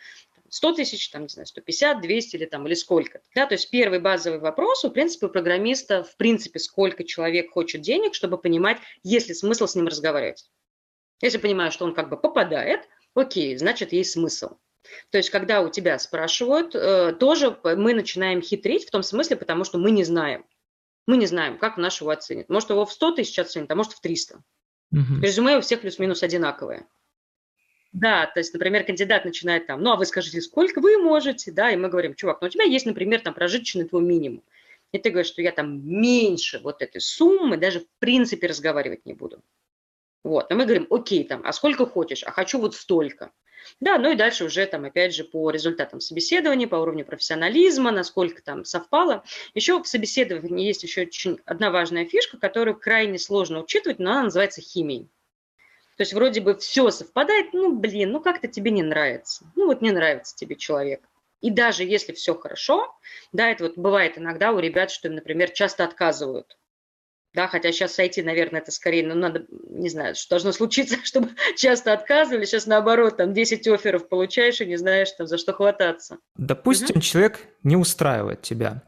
B: 100 тысяч, там, не знаю, 150, 200 или там, или сколько. Да, то есть первый базовый вопрос, в принципе, у программиста, в принципе, сколько человек хочет денег, чтобы понимать, есть ли смысл с ним разговаривать. Если понимаю, что он как бы попадает, окей, значит, есть смысл. То есть, когда у тебя спрашивают, э, тоже мы начинаем хитрить в том смысле, потому что мы не знаем. Мы не знаем, как наш его оценит. Может, его в 100 тысяч оценит, а может, в 300. Угу. Резюме у всех плюс-минус одинаковое. Да, то есть, например, кандидат начинает там, ну, а вы скажите, сколько вы можете, да, и мы говорим, чувак, ну, у тебя есть, например, там, прожиточный твой минимум. и ты говоришь, что я там меньше вот этой суммы даже в принципе разговаривать не буду. Вот, но мы говорим, окей, там, а сколько хочешь, а хочу вот столько. Да, ну и дальше уже там, опять же, по результатам собеседования, по уровню профессионализма, насколько там совпало. Еще в собеседовании есть еще очень одна важная фишка, которую крайне сложно учитывать, но она называется химией. То есть вроде бы все совпадает, ну, блин, ну как-то тебе не нравится. Ну вот не нравится тебе человек. И даже если все хорошо, да, это вот бывает иногда у ребят, что им, например, часто отказывают да, хотя сейчас сойти, наверное, это скорее, ну, надо, не знаю, что должно случиться, чтобы часто отказывали, сейчас наоборот, там 10 офферов получаешь и не знаешь, там, за что хвататься.
A: Допустим, угу. человек не устраивает тебя.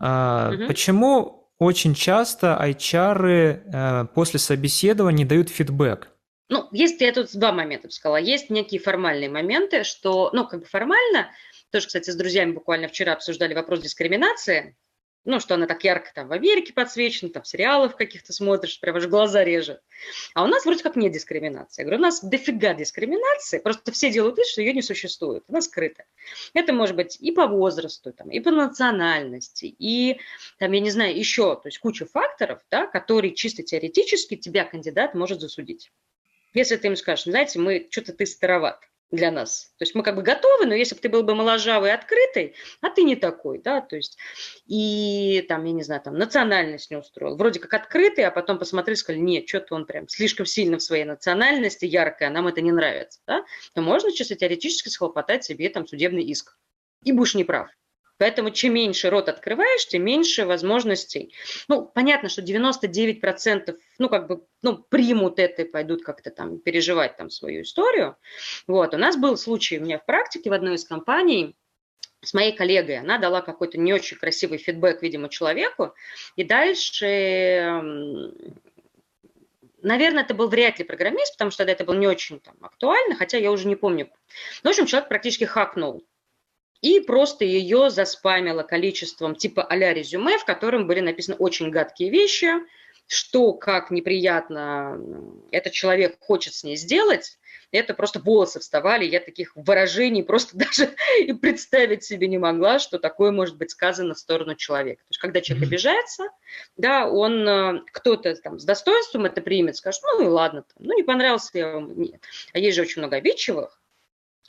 A: А, угу. Почему очень часто HR а, после собеседования дают фидбэк?
B: Ну, есть, я тут два момента сказала. Есть некие формальные моменты, что, ну, как бы формально, тоже, кстати, с друзьями буквально вчера обсуждали вопрос дискриминации, ну, что она так ярко там в Америке подсвечена, там сериалов каких-то смотришь, прям аж глаза режет. А у нас вроде как нет дискриминации. Я говорю, у нас дофига дискриминации, просто все делают вид, что ее не существует, она скрыта. Это может быть и по возрасту, там, и по национальности, и, там, я не знаю, еще, то есть куча факторов, да, которые чисто теоретически тебя кандидат может засудить. Если ты ему скажешь, знаете, мы, что-то ты староват, для нас. То есть мы как бы готовы, но если бы ты был бы моложавый открытый, а ты не такой, да, то есть и там, я не знаю, там национальность не устроил. Вроде как открытый, а потом посмотрели, сказали, нет, что-то он прям слишком сильно в своей национальности, яркая, нам это не нравится, да, то можно чисто теоретически схлопотать себе там судебный иск. И будешь неправ. Поэтому чем меньше рот открываешь, тем меньше возможностей. Ну, понятно, что 99% ну, как бы, ну, примут это и пойдут как-то там переживать там свою историю. Вот, у нас был случай у меня в практике в одной из компаний, с моей коллегой. Она дала какой-то не очень красивый фидбэк, видимо, человеку. И дальше, наверное, это был вряд ли программист, потому что тогда это было не очень там, актуально, хотя я уже не помню. Ну, в общем, человек практически хакнул и просто ее заспамило количеством типа а-ля резюме, в котором были написаны очень гадкие вещи, что, как неприятно этот человек хочет с ней сделать, это просто волосы вставали, я таких выражений просто даже и представить себе не могла, что такое может быть сказано в сторону человека. То есть, когда человек обижается, да, он, э, кто-то там с достоинством это примет, скажет, ну и ладно, там, ну не понравился я вам, нет. А есть же очень много обидчивых,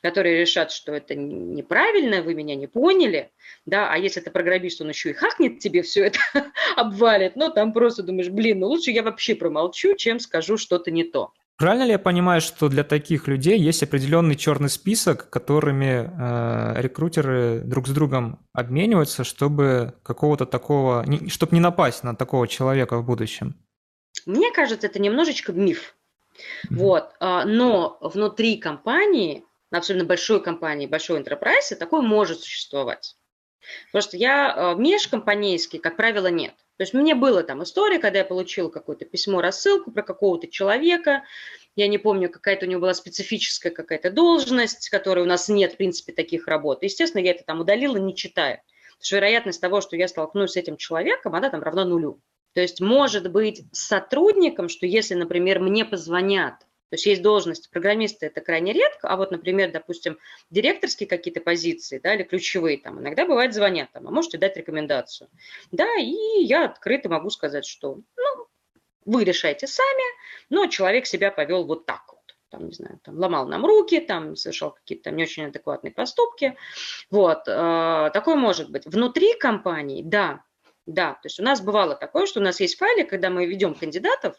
B: которые решат, что это неправильно, вы меня не поняли, да, а если это программист, он еще и хакнет тебе все это, обвалит, ну, там просто думаешь, блин, ну, лучше я вообще промолчу, чем скажу что-то не то.
A: Правильно ли я понимаю, что для таких людей есть определенный черный список, которыми э, рекрутеры друг с другом обмениваются, чтобы какого-то такого, не, чтобы не напасть на такого человека в будущем?
B: Мне кажется, это немножечко миф. Mm-hmm. Вот, а, но внутри компании особенно большой компании, большой enterprise, такое может существовать. Просто я э, межкомпанейский, как правило, нет. То есть мне было там история, когда я получила какое-то письмо, рассылку про какого-то человека, я не помню, какая-то у него была специфическая какая-то должность, которой у нас нет, в принципе, таких работ. Естественно, я это там удалила, не читая. Потому что вероятность того, что я столкнусь с этим человеком, она там равна нулю. То есть может быть с сотрудником, что если, например, мне позвонят то есть есть должности программиста, это крайне редко, а вот, например, допустим, директорские какие-то позиции, да, или ключевые, там, иногда бывает звонят, там, а можете дать рекомендацию. Да, и я открыто могу сказать, что, ну, вы решаете сами, но человек себя повел вот так вот там, не знаю, там, ломал нам руки, там, совершал какие-то не очень адекватные поступки. Вот, э, такое может быть. Внутри компании, да, да, то есть у нас бывало такое, что у нас есть файлы, когда мы ведем кандидатов,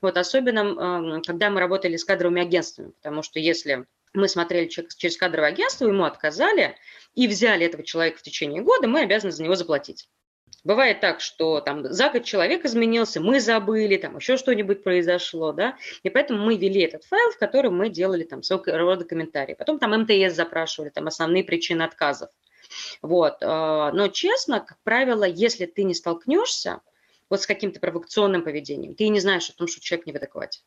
B: вот особенно когда мы работали с кадровыми агентствами, потому что если мы смотрели через кадровое агентство, ему отказали и взяли этого человека в течение года, мы обязаны за него заплатить. Бывает так, что там за год человек изменился, мы забыли, там еще что-нибудь произошло, да, и поэтому мы вели этот файл, в котором мы делали там своего рода комментарии. Потом там МТС запрашивали, там основные причины отказов. Вот. Э, но честно, как правило, если ты не столкнешься вот с каким-то провокационным поведением, ты не знаешь о том, что человек не в адеквате.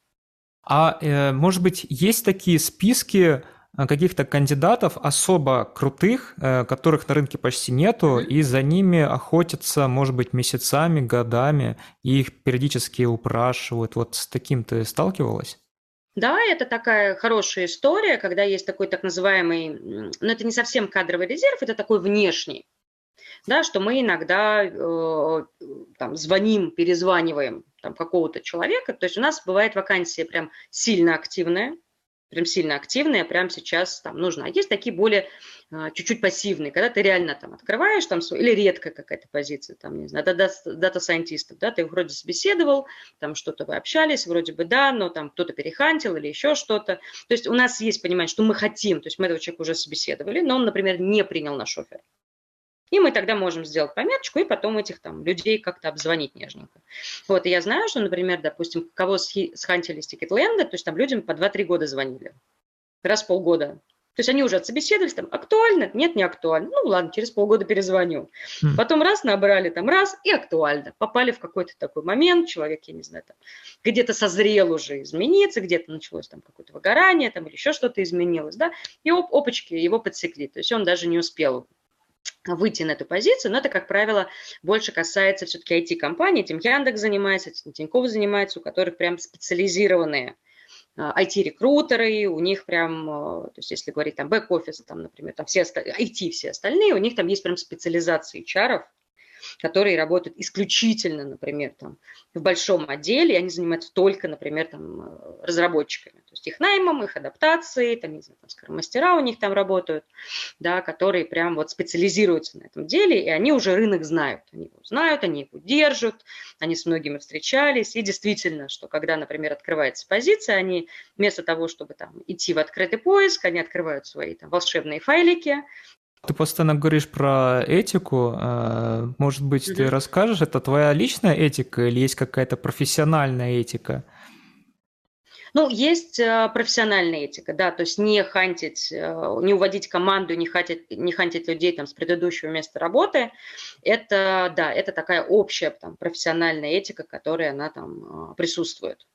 A: А э, может быть, есть такие списки э, каких-то кандидатов особо крутых, которых на рынке почти нету, и за ними охотятся, может быть, месяцами, годами, и их периодически упрашивают. Вот с таким ты сталкивалась?
B: Да, это такая хорошая история, когда есть такой так называемый, ну это не совсем кадровый резерв, это такой внешний. да, что мы иногда э, там, звоним, перезваниваем там, какого-то человека. То есть у нас бывает вакансия прям сильно активная, прям сильно активная, прям сейчас там нужна. А есть такие более а, чуть-чуть пассивные, когда ты реально там открываешь там свой, или редкая какая-то позиция, там, не знаю, дата-сайентистов, да, ты вроде собеседовал, там что-то вы общались, вроде бы да, но там кто-то перехантил или еще что-то. То есть у нас есть понимание, что мы хотим, то есть мы этого человека уже собеседовали, но он, например, не принял наш оффер. И мы тогда можем сделать пометочку и потом этих там людей как-то обзвонить нежненько. Вот, и я знаю, что, например, допустим, кого схантили с Ticketland а, то есть там людям по 2-3 года звонили. Раз в полгода. То есть они уже отсобеседовались, там, актуально? Нет, не актуально. Ну, ладно, через полгода перезвоню. Mm. Потом раз набрали, там, раз, и актуально. Попали в какой-то такой момент, человек, я не знаю, там, где-то созрел уже измениться, где-то началось там какое-то выгорание, там, или еще что-то изменилось, да, и оп, опачки, его подсекли. То есть он даже не успел выйти на эту позицию, но это, как правило, больше касается все-таки IT-компаний, этим Яндекс занимается, этим Тинькофф занимается, у которых прям специализированные IT-рекрутеры, а, у них прям, а, то есть если говорить там бэк-офис, там, например, там все IT, все остальные, у них там есть прям специализация HR, которые работают исключительно, например, там, в большом отделе, и они занимаются только, например, там, э, разработчиками, то есть их наймом, их адаптацией, там, не знаю, там, скажем, мастера у них там работают, да, которые прям вот специализируются на этом деле, и они уже рынок знают, они его знают, они его держат, они с многими встречались, и действительно, что когда, например, открывается позиция, они вместо того, чтобы там идти в открытый поиск, они открывают свои там волшебные файлики,
A: ты постоянно говоришь про этику. Э, может быть, mm-hmm. ты расскажешь, это твоя личная этика или есть какая-то профессиональная этика?
B: Ну, есть э, профессиональная этика, да, то есть не хантить, э, не уводить команду, не хантить, не хантить людей там с предыдущего места работы. Это, да, это такая общая там профессиональная этика, которая она там присутствует.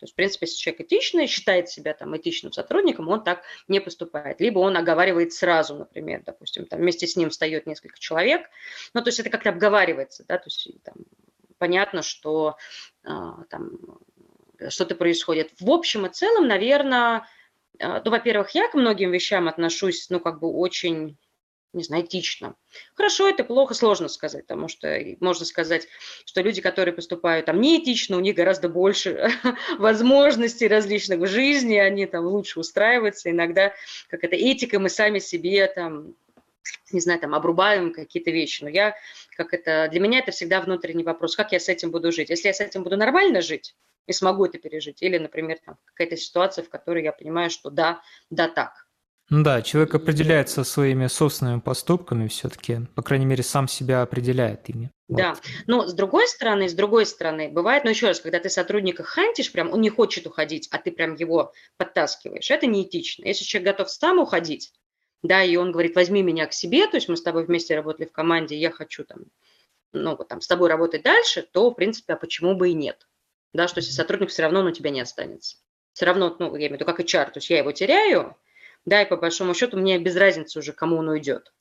B: То есть, в принципе, если человек этичный, считает себя там этичным сотрудником, он так не поступает. Либо он оговаривает сразу, например, допустим, там вместе с ним встает несколько человек. Ну, то есть это как-то обговаривается, да, то есть там, понятно, что а, там что-то происходит. В общем и целом, наверное, а, ну, во-первых, я к многим вещам отношусь, ну, как бы очень не знаю, этично. Хорошо это, плохо, сложно сказать, потому что можно сказать, что люди, которые поступают там неэтично, у них гораздо больше возможностей различных в жизни, они там лучше устраиваются, иногда, как это, этика мы сами себе там не знаю, там, обрубаем какие-то вещи. Но я, как это, для меня это всегда внутренний вопрос, как я с этим буду жить. Если я с этим буду нормально жить и смогу это пережить, или, например, там, какая-то ситуация, в которой я понимаю, что да, да так,
A: да, человек определяется своими собственными поступками все-таки, по крайней мере, сам себя определяет ими.
B: Да, вот. но с другой стороны, с другой стороны, бывает, ну еще раз, когда ты сотрудника хантишь, прям он не хочет уходить, а ты прям его подтаскиваешь, это неэтично. Если человек готов сам уходить, да, и он говорит, возьми меня к себе, то есть мы с тобой вместе работали в команде, я хочу там, ну, вот там с тобой работать дальше, то, в принципе, а почему бы и нет? Да, что если сотрудник все равно на тебя не останется. Все равно, ну, я имею в виду, как HR, то есть я его теряю, да, и по большому счету мне без разницы уже, кому он уйдет.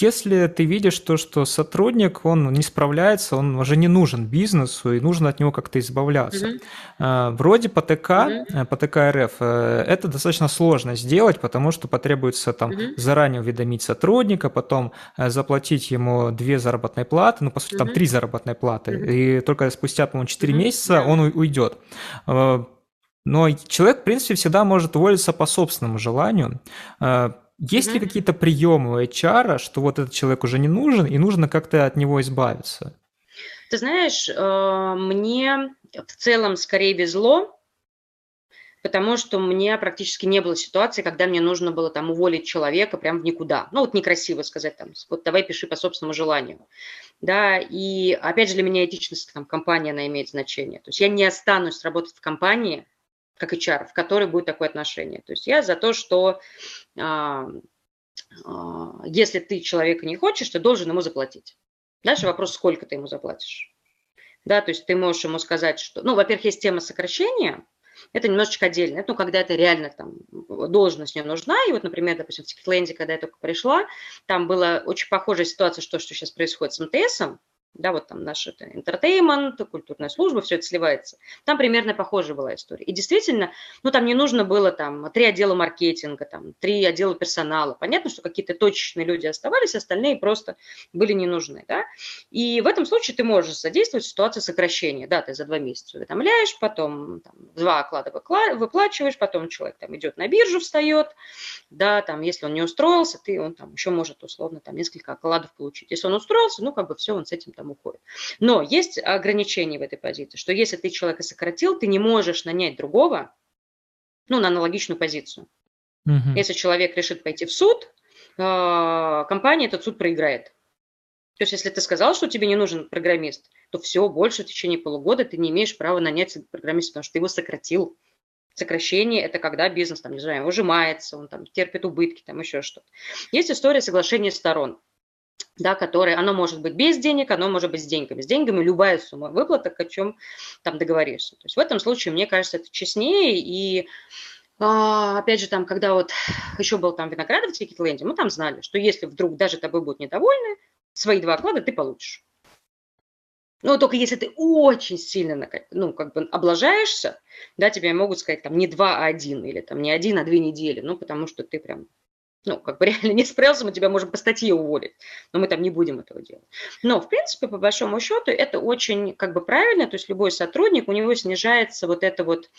A: Если ты видишь то, что сотрудник, он не справляется, он уже не нужен бизнесу, и нужно от него как-то избавляться. Mm-hmm. Вроде по ТК, mm-hmm. по ТК РФ, э, это достаточно сложно сделать, потому что потребуется там mm-hmm. заранее уведомить сотрудника, потом э, заплатить ему две заработные платы, ну, по сути, mm-hmm. там три заработные платы, mm-hmm. и только спустя, по-моему, четыре mm-hmm. месяца он уйдет. Но человек, в принципе, всегда может уволиться по собственному желанию. А, есть mm-hmm. ли какие-то приемы у HR, что вот этот человек уже не нужен, и нужно как-то от него избавиться?
B: Ты знаешь, э, мне в целом скорее везло, потому что у меня практически не было ситуации, когда мне нужно было там уволить человека прям в никуда. Ну, вот некрасиво сказать там, вот давай пиши по собственному желанию. Да, и опять же для меня этичность там компания, она имеет значение. То есть я не останусь работать в компании, как HR, в которой будет такое отношение. То есть я за то, что а, а, если ты человека не хочешь, ты должен ему заплатить. Дальше вопрос, сколько ты ему заплатишь. Да, то есть ты можешь ему сказать, что, ну, во-первых, есть тема сокращения, это немножечко отдельно. Это, ну, когда это реально там должность не нужна. И вот, например, допустим, в Тикетленде, когда я только пришла, там была очень похожая ситуация, что, что сейчас происходит с МТСом. Да, вот там наш это entertainment, культурная служба, все это сливается. Там примерно похожая была история. И действительно, ну там не нужно было там три отдела маркетинга, там три отдела персонала. Понятно, что какие-то точечные люди оставались, остальные просто были не нужны, да. И в этом случае ты можешь задействовать ситуацию сокращения, да, ты за два месяца уведомляешь, потом там, два оклада выплачиваешь, потом человек там идет на биржу, встает, да, там, если он не устроился, ты, он там еще может условно там несколько окладов получить. Если он устроился, ну, как бы все, он с этим там уходит. Но есть ограничения в этой позиции, что если ты человека сократил, ты не можешь нанять другого, ну, на аналогичную позицию. Угу. Если человек решит пойти в суд, а, компания этот суд проиграет. То есть, если ты сказал, что тебе не нужен программист, то все, больше в течение полугода ты не имеешь права нанять программиста, потому что ты его сократил. Сокращение – это когда бизнес, там, не знаю, ужимается, он там терпит убытки, там еще что-то. Есть история соглашения сторон да, которое, оно может быть без денег, оно может быть с деньгами. С деньгами любая сумма выплаток, о чем там договоришься. То есть в этом случае, мне кажется, это честнее. И а, опять же, там, когда вот еще был там Виноградов в Ленде, мы там знали, что если вдруг даже тобой будут недовольны, свои два оклада ты получишь. Но только если ты очень сильно ну, как бы облажаешься, да, тебе могут сказать там не два, а один, или там не один, а две недели, ну, потому что ты прям ну, как бы реально не справился, мы тебя можем по статье уволить, но мы там не будем этого делать. Но, в принципе, по большому счету, это очень как бы правильно, то есть любой сотрудник, у него снижается вот это вот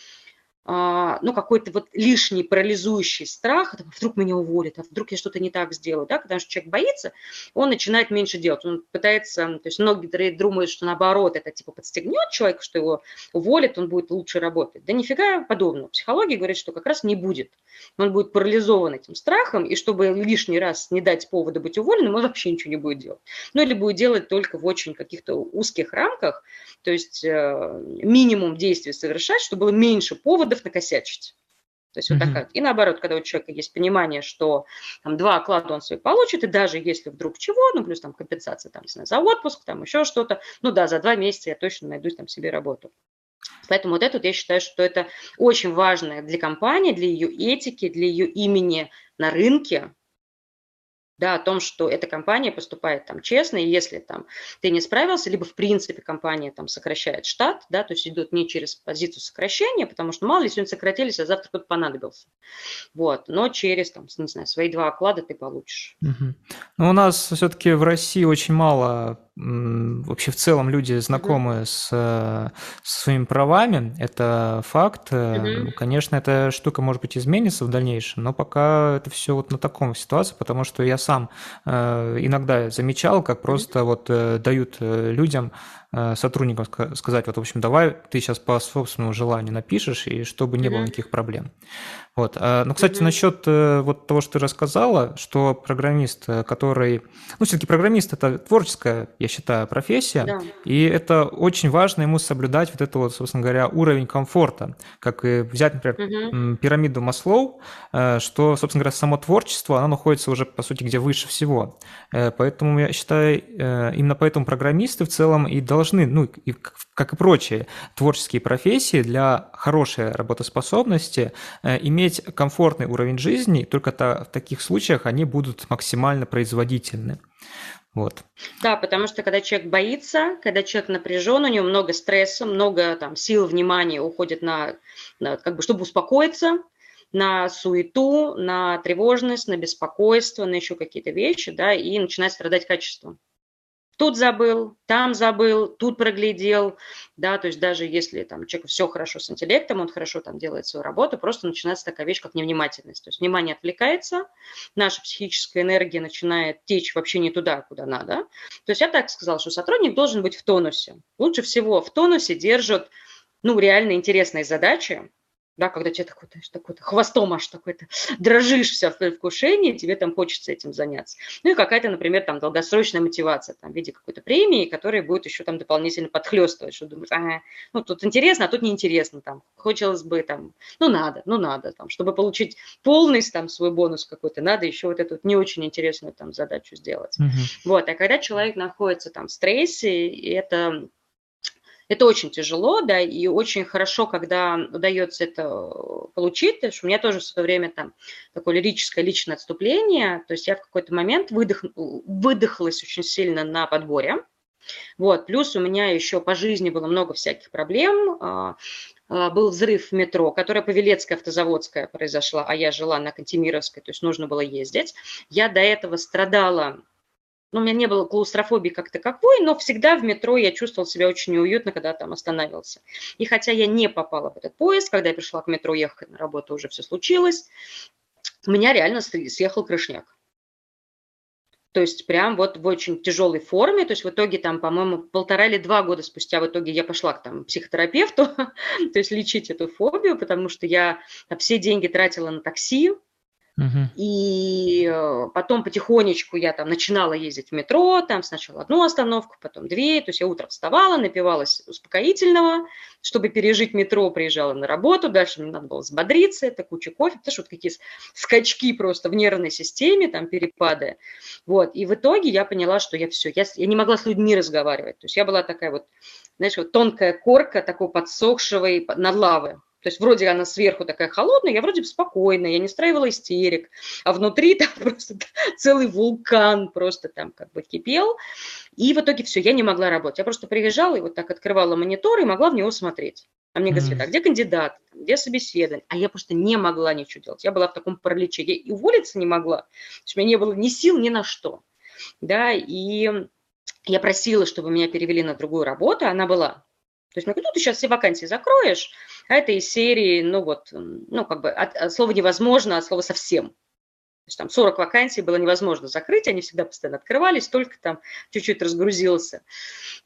B: ну, какой-то вот лишний парализующий страх, вдруг меня уволят, а вдруг я что-то не так сделаю, да, потому что человек боится, он начинает меньше делать, он пытается, то есть многие думают, что наоборот, это типа подстегнет человека, что его уволят, он будет лучше работать. Да нифига подобного. Психология говорит, что как раз не будет. Он будет парализован этим страхом, и чтобы лишний раз не дать повода быть уволенным, он вообще ничего не будет делать. Ну, или будет делать только в очень каких-то узких рамках, то есть э, минимум действий совершать, чтобы было меньше повода поводов накосячить. То есть mm-hmm. вот такая. И наоборот, когда у человека есть понимание, что там два оклада он свой получит, и даже если вдруг чего, ну плюс там компенсация там, не знаю, за отпуск, там еще что-то, ну да, за два месяца я точно найду там себе работу. Поэтому вот это вот я считаю, что это очень важно для компании, для ее этики, для ее имени на рынке, да, о том, что эта компания поступает там честно, и если там ты не справился, либо в принципе компания там сокращает штат, да, то есть идут не через позицию сокращения, потому что мало ли сегодня сократились, а завтра кто-то понадобился. Вот, но через там, не знаю, свои два оклада ты получишь.
A: Угу. Ну, у нас все-таки в России очень мало вообще в целом люди знакомы с, э, с своими правами, это факт. mm Конечно, эта штука, может быть, изменится в дальнейшем, но пока это все вот на таком ситуации, потому что я сам э, иногда замечал, как просто вот дают людям сотрудникам сказать, вот, в общем, давай ты сейчас по собственному желанию напишешь, и чтобы не было никаких проблем. Вот. А, ну, кстати, mm-hmm. насчет э, вот того, что ты рассказала, что программист, э, который... Ну, все-таки программист – это творческая, я считаю, профессия, да. и это очень важно ему соблюдать вот это вот, собственно говоря, уровень комфорта. Как и взять, например, mm-hmm. пирамиду Маслоу, э, что, собственно говоря, само творчество, оно находится уже, по сути, где выше всего. Поэтому я считаю, именно поэтому программисты в целом и должны, ну, и, как и прочие творческие профессии, для хорошей работоспособности иметь иметь комфортный уровень жизни, только в таких случаях они будут максимально производительны. Вот.
B: Да, потому что когда человек боится, когда человек напряжен, у него много стресса, много там сил, внимания уходит на, на как бы, чтобы успокоиться, на суету, на тревожность, на беспокойство, на еще какие-то вещи, да, и начинает страдать качество тут забыл, там забыл, тут проглядел, да, то есть даже если там человек все хорошо с интеллектом, он хорошо там делает свою работу, просто начинается такая вещь, как невнимательность, то есть внимание отвлекается, наша психическая энергия начинает течь вообще не туда, куда надо. То есть я так сказала, что сотрудник должен быть в тонусе. Лучше всего в тонусе держат ну, реально интересные задачи, да, когда тебе такой, знаешь, такой хвостом аж такой-то дрожишь вся в предвкушении, тебе там хочется этим заняться. Ну и какая-то, например, там долгосрочная мотивация там, в виде какой-то премии, которая будет еще там дополнительно подхлестывать, что думаешь, ага, ну тут интересно, а тут неинтересно, там, хотелось бы там, ну надо, ну надо, там, чтобы получить полный там свой бонус какой-то, надо еще вот эту вот не очень интересную там задачу сделать. Mm-hmm. Вот, а когда человек находится там в стрессе, это это очень тяжело, да, и очень хорошо, когда удается это получить. То есть у меня тоже в свое время там такое лирическое личное отступление. То есть я в какой-то момент выдох, выдохлась очень сильно на подборе. Вот, плюс у меня еще по жизни было много всяких проблем. А, а, был взрыв в метро, которая Павелецкая автозаводская произошла, а я жила на Кантемировской, то есть нужно было ездить. Я до этого страдала ну, у меня не было клаустрофобии как таковой, но всегда в метро я чувствовала себя очень неуютно, когда там останавливался. И хотя я не попала в этот поезд, когда я пришла к метро ехать на работу, уже все случилось, у меня реально съехал крышняк. То есть прям вот в очень тяжелой форме. То есть в итоге там, по-моему, полтора или два года спустя в итоге я пошла к там, психотерапевту, то есть лечить эту фобию, потому что я все деньги тратила на такси, и э, потом потихонечку я там начинала ездить в метро, там сначала одну остановку, потом две. То есть я утром вставала, напивалась успокоительного, чтобы пережить метро, приезжала на работу, дальше мне надо было взбодриться, это куча кофе, потому что вот какие скачки просто в нервной системе, там перепады. Вот. И в итоге я поняла, что я все, я, я не могла с людьми разговаривать. То есть я была такая вот, знаешь, вот тонкая корка такого подсохшего и над лавы. То есть вроде она сверху такая холодная, я вроде бы спокойная, я не страивала истерик, а внутри там просто целый вулкан просто там как бы кипел. И в итоге все, я не могла работать. Я просто приезжала и вот так открывала монитор и могла в него смотреть. А мне говорят, а где кандидат, где собеседование? А я просто не могла ничего делать. Я была в таком параличе. Я и уволиться не могла. То есть у меня не было ни сил, ни на что. Да, и я просила, чтобы меня перевели на другую работу, она была. То есть, ну, ты сейчас все вакансии закроешь, а это из серии, ну, вот, ну, как бы от, от слова невозможно, от слова совсем. То есть там 40 вакансий было невозможно закрыть, они всегда постоянно открывались, только там чуть-чуть разгрузился.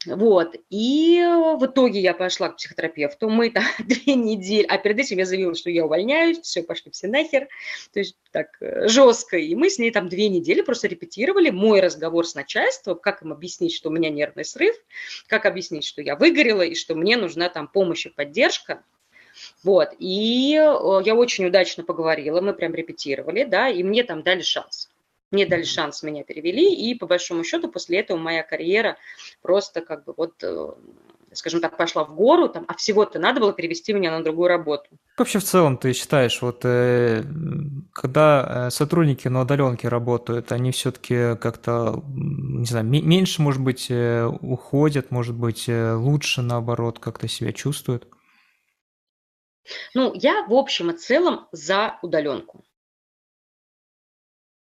B: Вот. И в итоге я пошла к психотерапевту. Мы там две недели, а перед этим я заявила, что я увольняюсь, все, пошли все нахер. То есть так э, жестко. И мы с ней там две недели просто репетировали мой разговор с начальством, как им объяснить, что у меня нервный срыв, как объяснить, что я выгорела и что мне нужна там помощь и поддержка. Вот, и э, я очень удачно поговорила, мы прям репетировали, да, и мне там дали шанс. Мне дали шанс, меня перевели, и по большому счету после этого моя карьера просто как бы вот э, скажем так, пошла в гору, там, а всего-то надо было перевести меня на другую работу.
A: Вообще в целом ты считаешь, вот э, когда сотрудники на удаленке работают, они все-таки как-то, не знаю, меньше, может быть, уходят, может быть, лучше, наоборот, как-то себя чувствуют?
B: Ну, я в общем и целом за удаленку.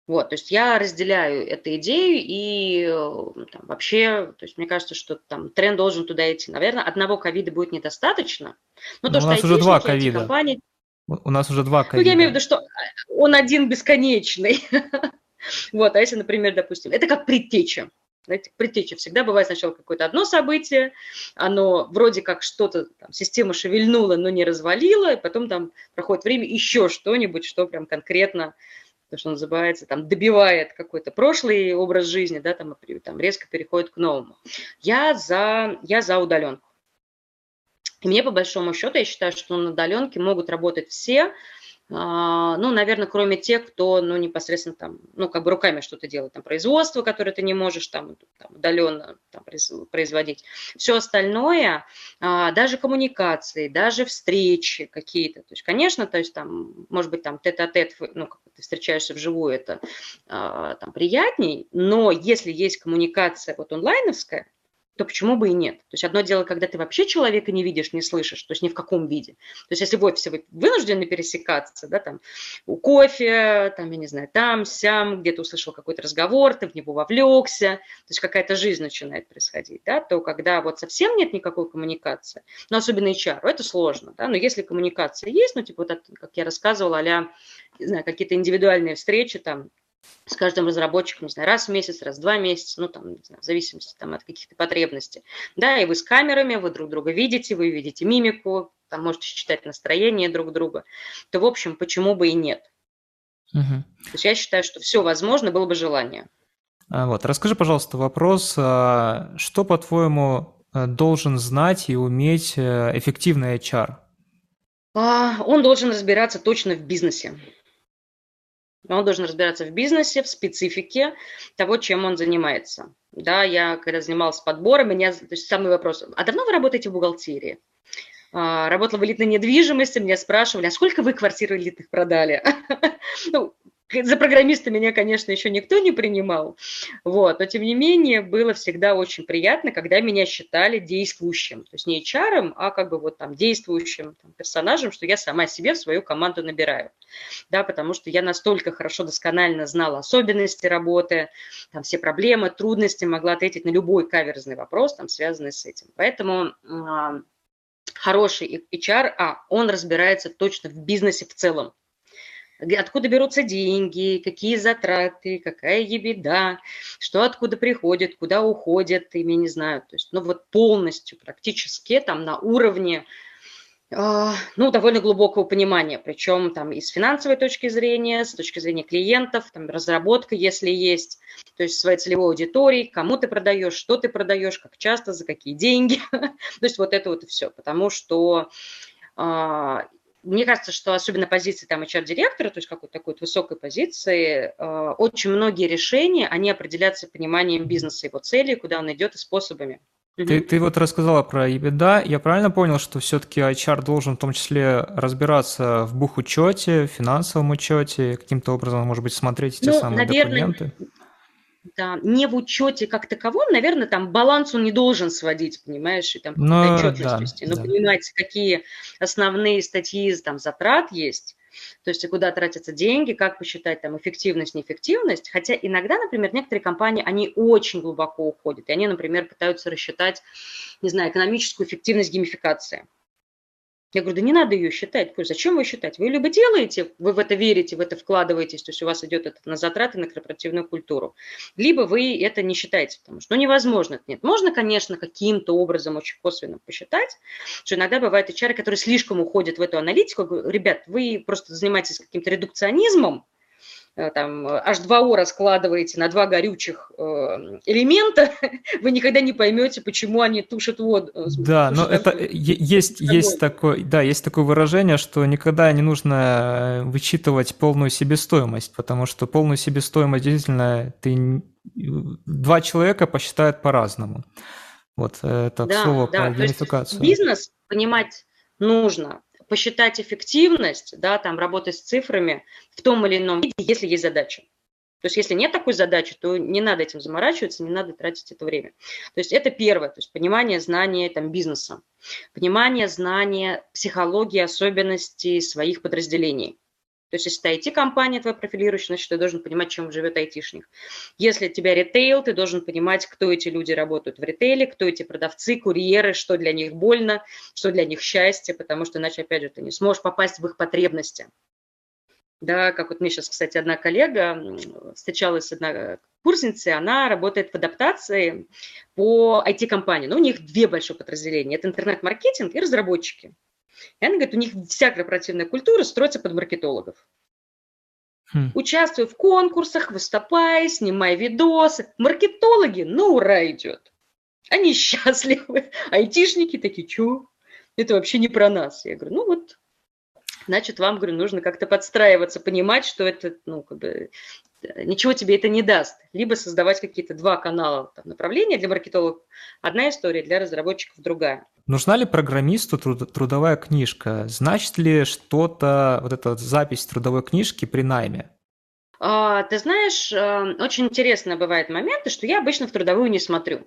B: Вот, то есть я разделяю эту идею и э, там, вообще, то есть мне кажется, что там тренд должен туда идти. Наверное, одного ковида будет недостаточно.
A: Но, но то, у что нас уже два ковида. Компании... У нас уже два ковида.
B: Ну, я имею в виду, что он один бесконечный. Вот, а если, например, допустим, это как предтеча. Знаете, предтеча всегда бывает сначала какое-то одно событие, оно вроде как что-то, там, система шевельнула, но не развалила, и потом там проходит время еще что-нибудь, что прям конкретно, то, что называется, там, добивает какой-то прошлый образ жизни, да, там, там резко переходит к новому. Я за, я за удаленку. И мне, по большому счету, я считаю, что на удаленке могут работать все, ну, наверное, кроме тех, кто, ну, непосредственно там, ну, как бы руками что-то делает, там, производство, которое ты не можешь там, там удаленно там, производить. Все остальное, а, даже коммуникации, даже встречи какие-то, то есть, конечно, то есть, там, может быть, там, тет-а-тет, ну, ты встречаешься вживую, это а, там приятней, но если есть коммуникация вот онлайновская, то почему бы и нет? То есть одно дело, когда ты вообще человека не видишь, не слышишь, то есть ни в каком виде. То есть если в офисе вы вынуждены пересекаться, да, там, у кофе, там, я не знаю, там, сям, где-то услышал какой-то разговор, ты в него вовлекся, то есть какая-то жизнь начинает происходить, да, то когда вот совсем нет никакой коммуникации, но особенно HR, это сложно, да, но если коммуникация есть, ну, типа вот, как я рассказывала, а не знаю, какие-то индивидуальные встречи, там, с каждым разработчиком, не знаю, раз в месяц, раз в два месяца, ну, там, не знаю, в зависимости там, от каких-то потребностей. Да, и вы с камерами, вы друг друга видите, вы видите мимику, там можете считать настроение друг друга, то, в общем, почему бы и нет? Угу. То есть я считаю, что все возможно, было бы желание.
A: А вот, расскажи, пожалуйста, вопрос, а что, по-твоему, э, должен знать и уметь э, эффективный HR?
B: А, он должен разбираться точно в бизнесе. Он должен разбираться в бизнесе, в специфике того, чем он занимается. Да, я когда занималась подбором, меня, то есть самый вопрос, а давно вы работаете в бухгалтерии? А, работала в элитной недвижимости, меня спрашивали, а сколько вы квартир элитных продали? Ну, за программиста меня, конечно, еще никто не принимал, вот, но тем не менее было всегда очень приятно, когда меня считали действующим, то есть не HR, а как бы вот там действующим там, персонажем, что я сама себе в свою команду набираю, да, потому что я настолько хорошо, досконально знала особенности работы, там все проблемы, трудности, могла ответить на любой каверзный вопрос, там, связанный с этим. Поэтому э, хороший HR, а он разбирается точно в бизнесе в целом, откуда берутся деньги, какие затраты, какая ебеда, что откуда приходит, куда уходит, ими не знаю. То есть, ну вот полностью практически там на уровне а, ну, довольно глубокого понимания, причем там и с финансовой точки зрения, с точки зрения клиентов, там разработка, если есть, то есть своей целевой аудитории, кому ты продаешь, что ты продаешь, как часто, за какие деньги, то есть вот это вот и все, потому что а, мне кажется, что особенно позиции там HR-директора, то есть какой-то такой вот высокой позиции, э, очень многие решения, они определяются пониманием бизнеса, его целей, куда он идет и способами.
A: Ты, ты вот рассказала про EBITDA. Я правильно понял, что все-таки HR должен в том числе разбираться в бухучете, в финансовом учете, каким-то образом, может быть, смотреть эти ну, самые наверное, документы?
B: Да, не в учете как таковом, наверное, там баланс он не должен сводить, понимаешь, и там но, отчетность да, но да. понимаете, какие основные статьи там затрат есть, то есть и куда тратятся деньги, как посчитать там эффективность, неэффективность. Хотя иногда, например, некоторые компании, они очень глубоко уходят, и они, например, пытаются рассчитать, не знаю, экономическую эффективность геймификации. Я говорю, да не надо ее считать. Говорю, зачем вы считать? Вы либо делаете, вы в это верите, в это вкладываетесь, то есть у вас идет это на затраты, на корпоративную культуру, либо вы это не считаете, потому что ну, невозможно нет. Можно, конечно, каким-то образом очень косвенно посчитать, что иногда бывают HR, которые слишком уходят в эту аналитику. Говорю, ребят, вы просто занимаетесь каким-то редукционизмом, там H2O раскладываете на два горючих э, элемента, вы никогда не поймете, почему они тушат воду.
A: Э, да, но это есть, есть, такое, да, есть такое выражение, что никогда не нужно вычитывать полную себестоимость, потому что полную себестоимость действительно ты, два человека посчитают по-разному. Вот это да, слово да, про геймификацию.
B: Бизнес понимать нужно посчитать эффективность, да, там работать с цифрами в том или ином виде, если есть задача. То есть если нет такой задачи, то не надо этим заморачиваться, не надо тратить это время. То есть это первое, то есть понимание, знание там, бизнеса, понимание, знание психологии, особенностей своих подразделений. То есть, если ты IT-компания твоя профилирующая, значит, ты должен понимать, чем живет айтишник. Если у тебя ритейл, ты должен понимать, кто эти люди работают в ритейле, кто эти продавцы, курьеры, что для них больно, что для них счастье, потому что иначе, опять же, ты не сможешь попасть в их потребности. Да, как вот мне сейчас, кстати, одна коллега, встречалась одна курсница, она работает в адаптации по IT-компании. Но у них две большие подразделения. Это интернет-маркетинг и разработчики. И она говорит, у них вся корпоративная культура строится под маркетологов. Хм. Участвуй в конкурсах, выступай, снимай видосы. Маркетологи, ну ура идет. Они счастливы. Айтишники такие, что? Это вообще не про нас. Я говорю, ну вот, значит, вам, говорю, нужно как-то подстраиваться, понимать, что это, ну, как бы, ничего тебе это не даст. Либо создавать какие-то два канала там, направления для маркетологов, одна история, для разработчиков другая.
A: Нужна ли программисту труд- трудовая книжка? Значит ли что-то, вот эта запись трудовой книжки при найме?
B: А, ты знаешь, э, очень интересно бывают моменты, что я обычно в трудовую не смотрю.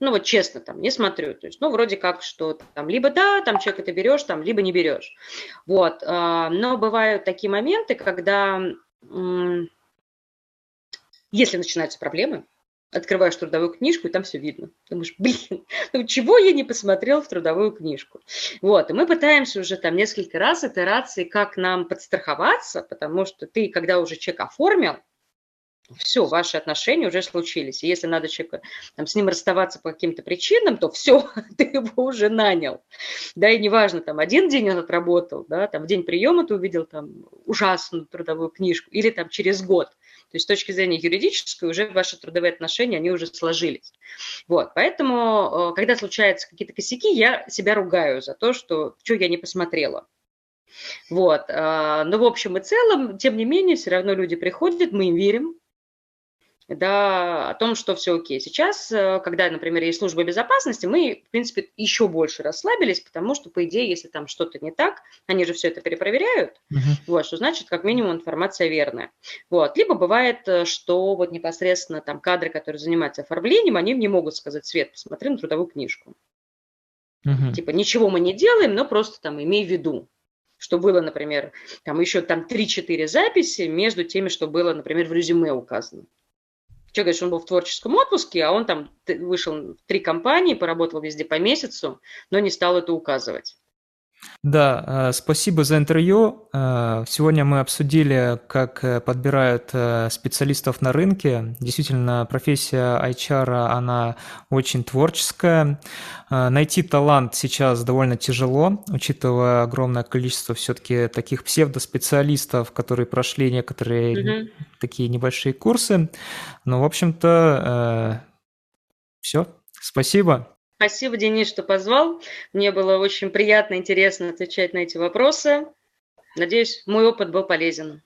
B: Ну вот честно, там, не смотрю. То есть, ну, вроде как, что там либо да, там человек это берешь, там, либо не берешь. Вот. А, но бывают такие моменты, когда если начинаются проблемы, открываешь трудовую книжку, и там все видно. Думаешь, блин, ну чего я не посмотрел в трудовую книжку? Вот, и мы пытаемся уже там несколько раз итерации, как нам подстраховаться, потому что ты, когда уже чек оформил, все, ваши отношения уже случились. И если надо человека, там, с ним расставаться по каким-то причинам, то все, ты его уже нанял. Да, и неважно, там, один день он отработал, да, там, в день приема ты увидел там ужасную трудовую книжку, или там через год. То есть с точки зрения юридической уже ваши трудовые отношения, они уже сложились. Вот, поэтому, э, когда случаются какие-то косяки, я себя ругаю за то, что, что я не посмотрела. Вот, э, но в общем и целом, тем не менее, все равно люди приходят, мы им верим, да, о том, что все окей. Сейчас, э, когда, например, есть служба безопасности, мы, в принципе, еще больше расслабились, потому что, по идее, если там что-то не так, они же все это перепроверяют, uh-huh. вот, что значит, как минимум, информация верная. Вот. Либо бывает, э, что вот непосредственно там кадры, которые занимаются оформлением, они мне могут сказать, Свет, посмотри на трудовую книжку. Uh-huh. Типа, ничего мы не делаем, но просто там имей в виду что было, например, там еще там 3-4 записи между теми, что было, например, в резюме указано. Что говоришь, он был в творческом отпуске, а он там вышел в три компании, поработал везде по месяцу, но не стал это указывать.
A: Да, э, спасибо за интервью. Э, сегодня мы обсудили, как э, подбирают специалистов на рынке. Действительно, профессия HR, она очень творческая. Найти талант сейчас довольно тяжело, учитывая огромное количество все-таки таких псевдоспециалистов, которые прошли некоторые угу. такие небольшие курсы. Но, в общем-то, все. Спасибо.
B: Спасибо, Денис, что позвал. Мне было очень приятно, интересно отвечать на эти вопросы. Надеюсь, мой опыт был полезен.